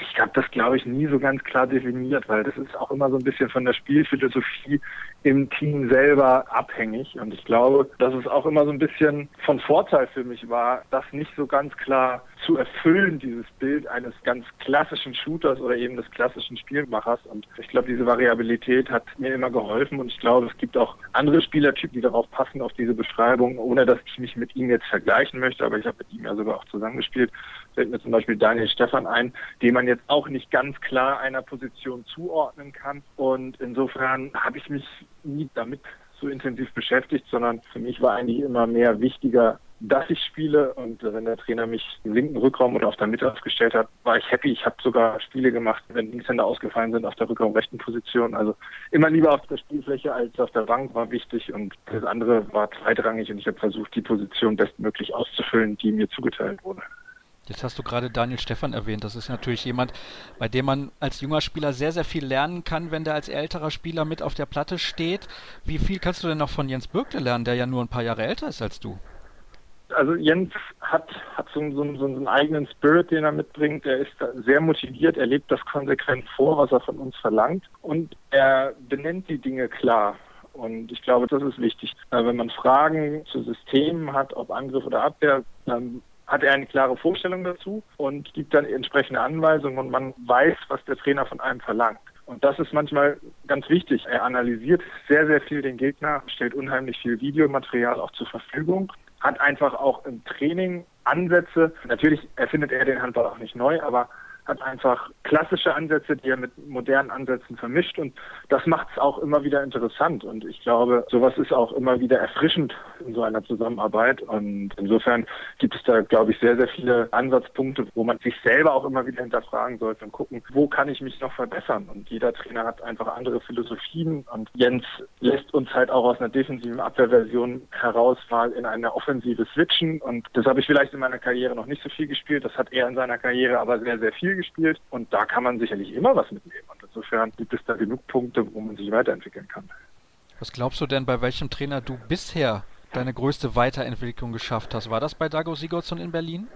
Ich habe das, glaube ich, nie so ganz klar definiert, weil das ist auch immer so ein bisschen von der Spielphilosophie im Team selber abhängig. Und ich glaube, dass es auch immer so ein bisschen von Vorteil für mich war, das nicht so ganz klar zu erfüllen, dieses Bild eines ganz klassischen Shooters oder eben des klassischen Spielmachers. Und ich glaube, diese Variabilität hat mir immer geholfen. Und ich glaube, es gibt auch andere Spielertypen, die darauf passen, auf diese Beschreibung, ohne dass ich mich mit ihm jetzt vergleichen möchte. Aber ich habe mit ihm ja sogar auch zusammengespielt. Fällt mir zum Beispiel Daniel Stefan ein, den man jetzt auch nicht ganz klar einer Position zuordnen kann. Und insofern habe ich mich nie damit so intensiv beschäftigt, sondern für mich war eigentlich immer mehr wichtiger, dass ich spiele und wenn der Trainer mich im linken Rückraum oder auf der Mitte aufgestellt hat, war ich happy. Ich habe sogar Spiele gemacht, wenn Linkshänder ausgefallen sind auf der Rückraum rechten Position. Also immer lieber auf der Spielfläche als auf der Bank war wichtig und das andere war zweitrangig und ich habe versucht, die Position bestmöglich auszufüllen, die mir zugeteilt wurde. Jetzt hast du gerade Daniel Stefan erwähnt. Das ist natürlich jemand, bei dem man als junger Spieler sehr, sehr viel lernen kann, wenn der als älterer Spieler mit auf der Platte steht. Wie viel kannst du denn noch von Jens Bürkle lernen, der ja nur ein paar Jahre älter ist als du? also Jens hat, hat so, so, so, einen eigenen Spirit, den er mitbringt. Er ist sehr motiviert, er lebt das konsequent vor, was er von uns verlangt. Und er benennt die Dinge klar. Und ich glaube, das ist wichtig. Wenn man Fragen zu Systemen hat, ob Angriff oder Abwehr, dann hat er eine klare Vorstellung dazu und gibt dann entsprechende Anweisungen und man weiß, was der Trainer von einem verlangt. Und das ist manchmal ganz wichtig. Er analysiert sehr, sehr viel den Gegner, stellt unheimlich viel Videomaterial auch zur Verfügung hat einfach auch im Training Ansätze. Natürlich erfindet er den Handball auch nicht neu, aber hat einfach klassische Ansätze, die er mit modernen Ansätzen vermischt. Und das macht es auch immer wieder interessant. Und ich glaube, sowas ist auch immer wieder erfrischend in so einer Zusammenarbeit. Und insofern gibt es da, glaube ich, sehr, sehr viele Ansatzpunkte, wo man sich selber auch immer wieder hinterfragen sollte und gucken, wo kann ich mich noch verbessern? Und jeder Trainer hat einfach andere Philosophien. Und Jens lässt uns halt auch aus einer defensiven Abwehrversion heraus mal in eine Offensive switchen. Und das habe ich vielleicht in meiner Karriere noch nicht so viel gespielt, das hat er in seiner Karriere aber sehr, sehr viel Spiel gespielt und da kann man sicherlich immer was mitnehmen. Und insofern gibt es da genug Punkte, wo man sich weiterentwickeln kann. Was glaubst du denn, bei welchem Trainer du bisher deine größte Weiterentwicklung geschafft hast? War das bei Dago Sigurdsson in Berlin?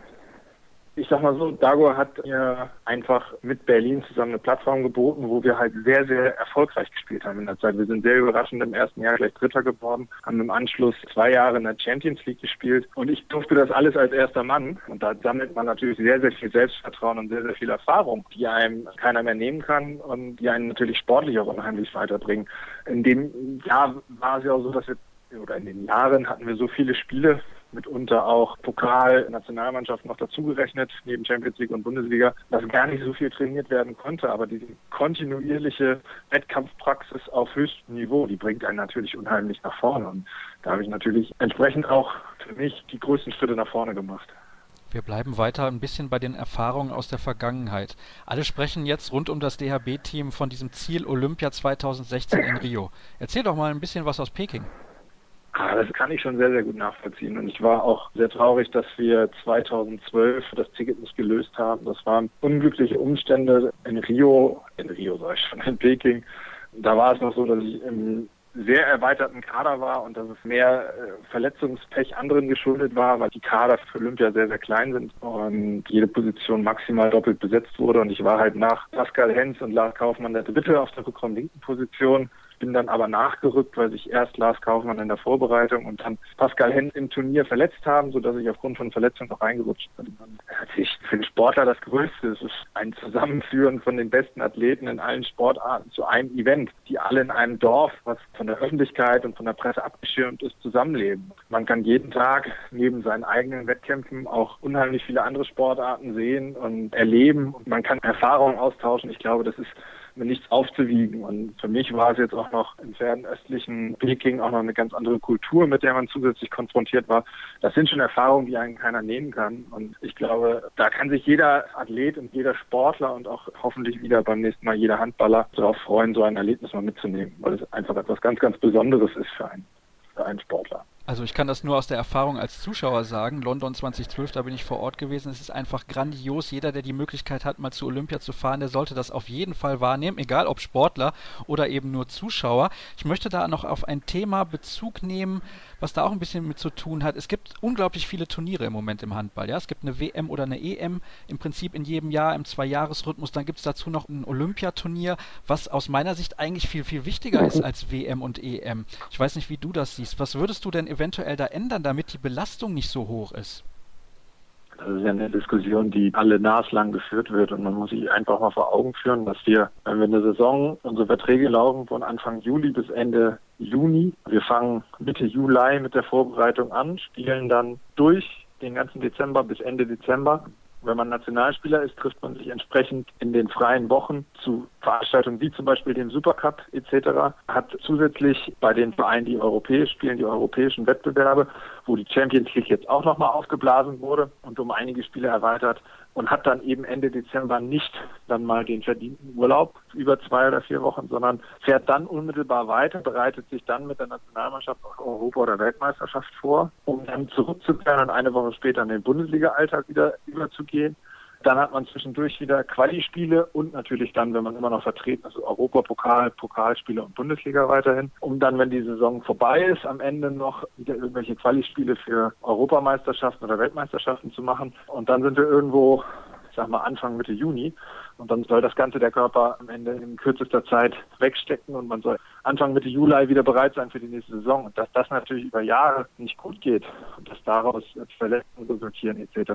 Ich sag mal so, Dago hat mir einfach mit Berlin zusammen eine Plattform geboten, wo wir halt sehr, sehr erfolgreich gespielt haben in der Zeit. Wir sind sehr überraschend im ersten Jahr gleich Dritter geworden, haben im Anschluss zwei Jahre in der Champions League gespielt und ich durfte das alles als erster Mann und da sammelt man natürlich sehr, sehr viel Selbstvertrauen und sehr, sehr viel Erfahrung, die einem keiner mehr nehmen kann und die einen natürlich sportlich auch unheimlich weiterbringen. In dem Jahr war es ja auch so, dass wir oder in den Jahren hatten wir so viele Spiele, mitunter auch Pokal, Nationalmannschaft noch dazugerechnet, neben Champions League und Bundesliga, dass gar nicht so viel trainiert werden konnte. Aber diese kontinuierliche Wettkampfpraxis auf höchstem Niveau, die bringt einen natürlich unheimlich nach vorne. Und da habe ich natürlich entsprechend auch für mich die größten Schritte nach vorne gemacht. Wir bleiben weiter ein bisschen bei den Erfahrungen aus der Vergangenheit. Alle sprechen jetzt rund um das DHB-Team von diesem Ziel Olympia 2016 in Rio. Erzähl doch mal ein bisschen was aus Peking. Ah, das kann ich schon sehr, sehr gut nachvollziehen. Und ich war auch sehr traurig, dass wir 2012 das Ticket nicht gelöst haben. Das waren unglückliche Umstände in Rio, in Rio sag ich schon, in Peking. Da war es noch so, dass ich im sehr erweiterten Kader war und dass es mehr äh, Verletzungspech anderen geschuldet war, weil die Kader für Olympia sehr, sehr klein sind und jede Position maximal doppelt besetzt wurde. Und ich war halt nach Pascal Hens und Lars Kaufmann der Dritte auf der Rückraum linken Position bin dann aber nachgerückt, weil sich erst Lars Kaufmann in der Vorbereitung und dann Pascal Hens im Turnier verletzt haben, sodass ich aufgrund von Verletzungen noch reingerutscht bin. Natürlich für den Sportler das Größte. Es ist ein Zusammenführen von den besten Athleten in allen Sportarten zu einem Event, die alle in einem Dorf, was von der Öffentlichkeit und von der Presse abgeschirmt ist, zusammenleben. Man kann jeden Tag neben seinen eigenen Wettkämpfen auch unheimlich viele andere Sportarten sehen und erleben und man kann Erfahrungen austauschen. Ich glaube, das ist mit nichts aufzuwiegen. Und für mich war es jetzt auch noch im fernöstlichen Peking auch noch eine ganz andere Kultur, mit der man zusätzlich konfrontiert war. Das sind schon Erfahrungen, die einen keiner nehmen kann. Und ich glaube, da kann sich jeder Athlet und jeder Sportler und auch hoffentlich wieder beim nächsten Mal jeder Handballer darauf freuen, so ein Erlebnis mal mitzunehmen, weil es einfach etwas ganz, ganz Besonderes ist für einen, für einen Sportler. Also ich kann das nur aus der Erfahrung als Zuschauer sagen. London 2012, da bin ich vor Ort gewesen. Es ist einfach grandios. Jeder, der die Möglichkeit hat, mal zu Olympia zu fahren, der sollte das auf jeden Fall wahrnehmen, egal ob Sportler oder eben nur Zuschauer. Ich möchte da noch auf ein Thema Bezug nehmen, was da auch ein bisschen mit zu tun hat. Es gibt unglaublich viele Turniere im Moment im Handball. Ja? Es gibt eine WM oder eine EM im Prinzip in jedem Jahr im Zweijahresrhythmus. Dann gibt es dazu noch ein Olympiaturnier, was aus meiner Sicht eigentlich viel, viel wichtiger ist als WM und EM. Ich weiß nicht, wie du das siehst. Was würdest du denn eventuell da ändern, damit die Belastung nicht so hoch ist? Das ist ja eine Diskussion, die alle naslang geführt wird und man muss sich einfach mal vor Augen führen, dass wir, wenn wir eine Saison, unsere Verträge laufen von Anfang Juli bis Ende Juni. Wir fangen Mitte Juli mit der Vorbereitung an, spielen dann durch den ganzen Dezember bis Ende Dezember. Wenn man Nationalspieler ist, trifft man sich entsprechend in den freien Wochen zu Veranstaltungen wie zum Beispiel dem Supercup etc. hat zusätzlich bei den Vereinen, die europäisch spielen, die europäischen Wettbewerbe, wo die Champions League jetzt auch nochmal aufgeblasen wurde und um einige Spiele erweitert und hat dann eben Ende Dezember nicht dann mal den verdienten Urlaub über zwei oder vier Wochen, sondern fährt dann unmittelbar weiter, bereitet sich dann mit der Nationalmannschaft auf Europa- oder Weltmeisterschaft vor, um dann zurückzukehren und eine Woche später in den Bundesliga-Alltag wieder überzugehen. Dann hat man zwischendurch wieder Quali-Spiele und natürlich dann, wenn man immer noch vertreten ist, also Europapokal, Pokalspiele und Bundesliga weiterhin. Um dann, wenn die Saison vorbei ist, am Ende noch wieder irgendwelche Quali-Spiele für Europameisterschaften oder Weltmeisterschaften zu machen. Und dann sind wir irgendwo, ich sag mal, Anfang Mitte Juni. Und dann soll das Ganze der Körper am Ende in kürzester Zeit wegstecken und man soll Anfang Mitte Juli wieder bereit sein für die nächste Saison. Und dass das natürlich über Jahre nicht gut geht und dass daraus Verletzungen resultieren etc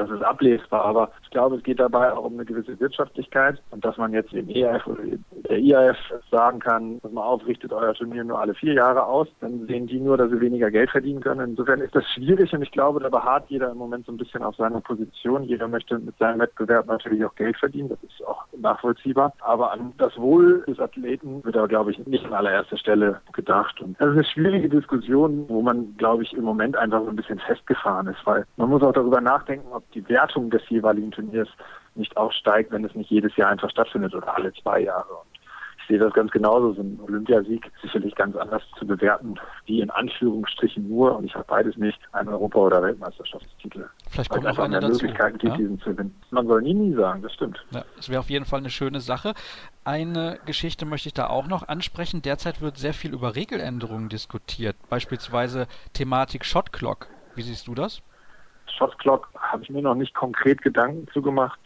das ist ablesbar. Aber ich glaube, es geht dabei auch um eine gewisse Wirtschaftlichkeit und dass man jetzt im ERF oder der IAF sagen kann, dass man aufrichtet euer Turnier nur alle vier Jahre aus, dann sehen die nur, dass sie weniger Geld verdienen können. Insofern ist das schwierig und ich glaube, da beharrt jeder im Moment so ein bisschen auf seiner Position. Jeder möchte mit seinem Wettbewerb natürlich auch Geld verdienen, das ist auch nachvollziehbar. Aber an das Wohl des Athleten wird da, glaube ich, nicht an allererster Stelle gedacht. Und das ist eine schwierige Diskussion, wo man, glaube ich, im Moment einfach so ein bisschen festgefahren ist, weil man muss auch darüber nachdenken, ob die Wertung des jeweiligen Turniers nicht auch steigt, wenn es nicht jedes Jahr einfach stattfindet oder alle zwei Jahre. Sehe das ganz genauso. So ein Olympiasieg sicherlich ganz anders zu bewerten, wie in Anführungsstrichen nur, und ich habe beides nicht, ein Europa- oder Weltmeisterschaftstitel. Vielleicht kommt noch einer dazu. Möglichkeiten gibt, ja? diesen zu gewinnen. Man soll nie, nie sagen, das stimmt. Ja, das wäre auf jeden Fall eine schöne Sache. Eine Geschichte möchte ich da auch noch ansprechen. Derzeit wird sehr viel über Regeländerungen diskutiert, beispielsweise Thematik Shot Clock. Wie siehst du das? Shot Clock habe ich mir noch nicht konkret Gedanken zugemacht.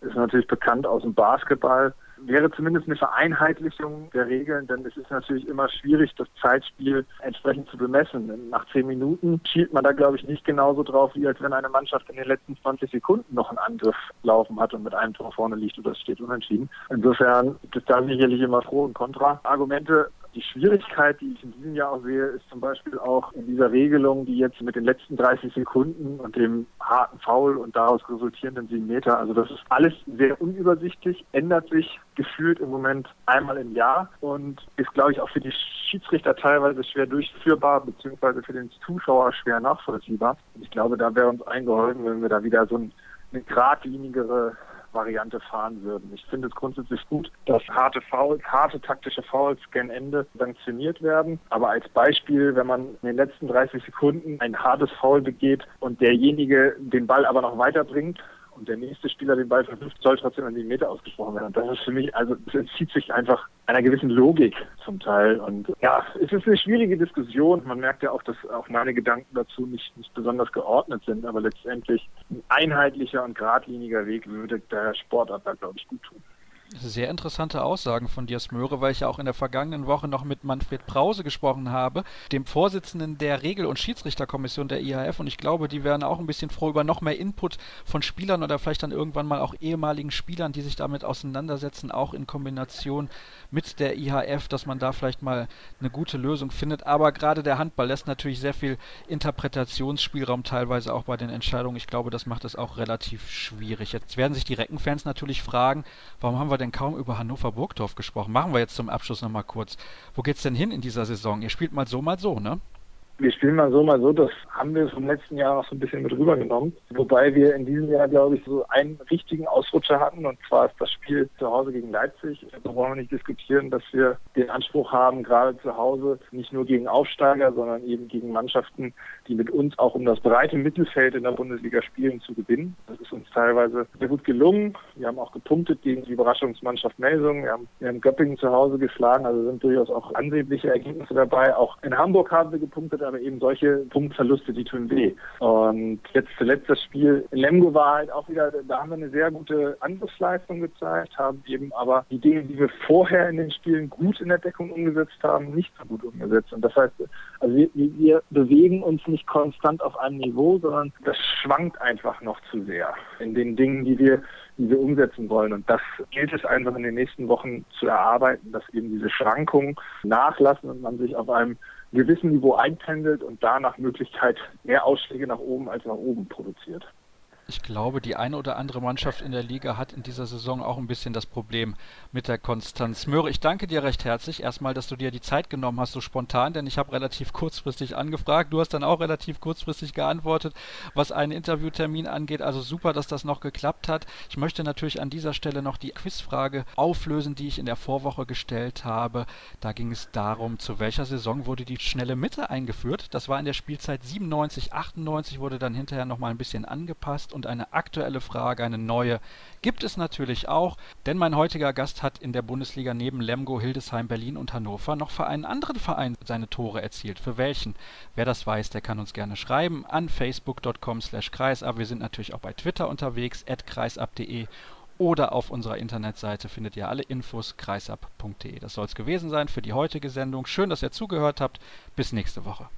Ist natürlich bekannt aus dem Basketball. Wäre zumindest eine Vereinheitlichung der Regeln, denn es ist natürlich immer schwierig, das Zeitspiel entsprechend zu bemessen. Nach zehn Minuten schielt man da, glaube ich, nicht genauso drauf, wie als wenn eine Mannschaft in den letzten 20 Sekunden noch einen Angriff laufen hat und mit einem Tor vorne liegt oder es steht unentschieden. Insofern gibt es da sicherlich immer Pro- und Kontra-Argumente. Die Schwierigkeit, die ich in diesem Jahr auch sehe, ist zum Beispiel auch in dieser Regelung, die jetzt mit den letzten 30 Sekunden und dem harten Foul und daraus resultierenden 7 Meter, also das ist alles sehr unübersichtlich, ändert sich gefühlt im Moment einmal im Jahr und ist, glaube ich, auch für die Schiedsrichter teilweise schwer durchführbar, beziehungsweise für den Zuschauer schwer nachvollziehbar. Und ich glaube, da wäre uns eingeholfen, wenn wir da wieder so ein, eine geradlinigere Variante fahren würden. Ich finde es grundsätzlich gut, dass harte Fouls, harte taktische Fouls gen Ende sanktioniert werden. Aber als Beispiel, wenn man in den letzten 30 Sekunden ein hartes Foul begeht und derjenige den Ball aber noch weiterbringt, und der nächste Spieler den Ball verwirft, soll trotzdem an die Meter ausgesprochen werden. Und das ist für mich, also es entzieht sich einfach einer gewissen Logik zum Teil. Und ja, es ist eine schwierige Diskussion. Man merkt ja auch, dass auch meine Gedanken dazu nicht, nicht besonders geordnet sind, aber letztendlich ein einheitlicher und geradliniger Weg würde der Sportart da, glaube ich, gut tun. Sehr interessante Aussagen von dir, Smöre, weil ich ja auch in der vergangenen Woche noch mit Manfred Brause gesprochen habe, dem Vorsitzenden der Regel- und Schiedsrichterkommission der IHF. Und ich glaube, die wären auch ein bisschen froh über noch mehr Input von Spielern oder vielleicht dann irgendwann mal auch ehemaligen Spielern, die sich damit auseinandersetzen, auch in Kombination mit der IHF, dass man da vielleicht mal eine gute Lösung findet. Aber gerade der Handball lässt natürlich sehr viel Interpretationsspielraum teilweise auch bei den Entscheidungen. Ich glaube, das macht es auch relativ schwierig. Jetzt werden sich die Reckenfans natürlich fragen, warum haben wir denn kaum über Hannover Burgdorf gesprochen? Machen wir jetzt zum Abschluss nochmal kurz. Wo geht's denn hin in dieser Saison? Ihr spielt mal so, mal so, ne? Wir spielen mal so, mal so. Das haben wir vom letzten Jahr auch so ein bisschen mit rübergenommen. Wobei wir in diesem Jahr, glaube ich, so einen richtigen Ausrutscher hatten. Und zwar ist das Spiel zu Hause gegen Leipzig. Da wollen wir nicht diskutieren, dass wir den Anspruch haben, gerade zu Hause nicht nur gegen Aufsteiger, sondern eben gegen Mannschaften, die mit uns auch um das breite Mittelfeld in der Bundesliga spielen, zu gewinnen. Das ist uns teilweise sehr gut gelungen. Wir haben auch gepunktet gegen die Überraschungsmannschaft Melsung. Wir haben, wir haben Göppingen zu Hause geschlagen. Also sind durchaus auch ansehnliche Ergebnisse dabei. Auch in Hamburg haben wir gepunktet aber eben solche Punktverluste, die tun weh. Und jetzt zuletzt das Spiel in Lemgo war halt auch wieder, da haben wir eine sehr gute Angriffsleistung gezeigt, haben eben aber die Dinge, die wir vorher in den Spielen gut in der Deckung umgesetzt haben, nicht so gut umgesetzt. Und das heißt, also wir, wir bewegen uns nicht konstant auf einem Niveau, sondern das schwankt einfach noch zu sehr in den Dingen, die wir die wir umsetzen wollen. Und das gilt es einfach in den nächsten Wochen zu erarbeiten, dass eben diese Schwankungen nachlassen und man sich auf einem gewissen Niveau einpendelt und da nach Möglichkeit mehr Ausschläge nach oben als nach oben produziert. Ich glaube, die eine oder andere Mannschaft in der Liga hat in dieser Saison auch ein bisschen das Problem mit der Konstanz. Möhre, ich danke dir recht herzlich. Erstmal, dass du dir die Zeit genommen hast, so spontan, denn ich habe relativ kurzfristig angefragt. Du hast dann auch relativ kurzfristig geantwortet, was einen Interviewtermin angeht. Also super, dass das noch geklappt hat. Ich möchte natürlich an dieser Stelle noch die Quizfrage auflösen, die ich in der Vorwoche gestellt habe. Da ging es darum, zu welcher Saison wurde die schnelle Mitte eingeführt. Das war in der Spielzeit 97, 98, wurde dann hinterher nochmal ein bisschen angepasst und eine aktuelle Frage, eine neue, gibt es natürlich auch, denn mein heutiger Gast hat in der Bundesliga neben Lemgo, Hildesheim, Berlin und Hannover noch für einen anderen Verein seine Tore erzielt. Für welchen? Wer das weiß, der kann uns gerne schreiben an facebook.com slash kreisab. Wir sind natürlich auch bei Twitter unterwegs, at kreisab.de oder auf unserer Internetseite findet ihr alle Infos kreisab.de. Das soll es gewesen sein für die heutige Sendung. Schön, dass ihr zugehört habt. Bis nächste Woche.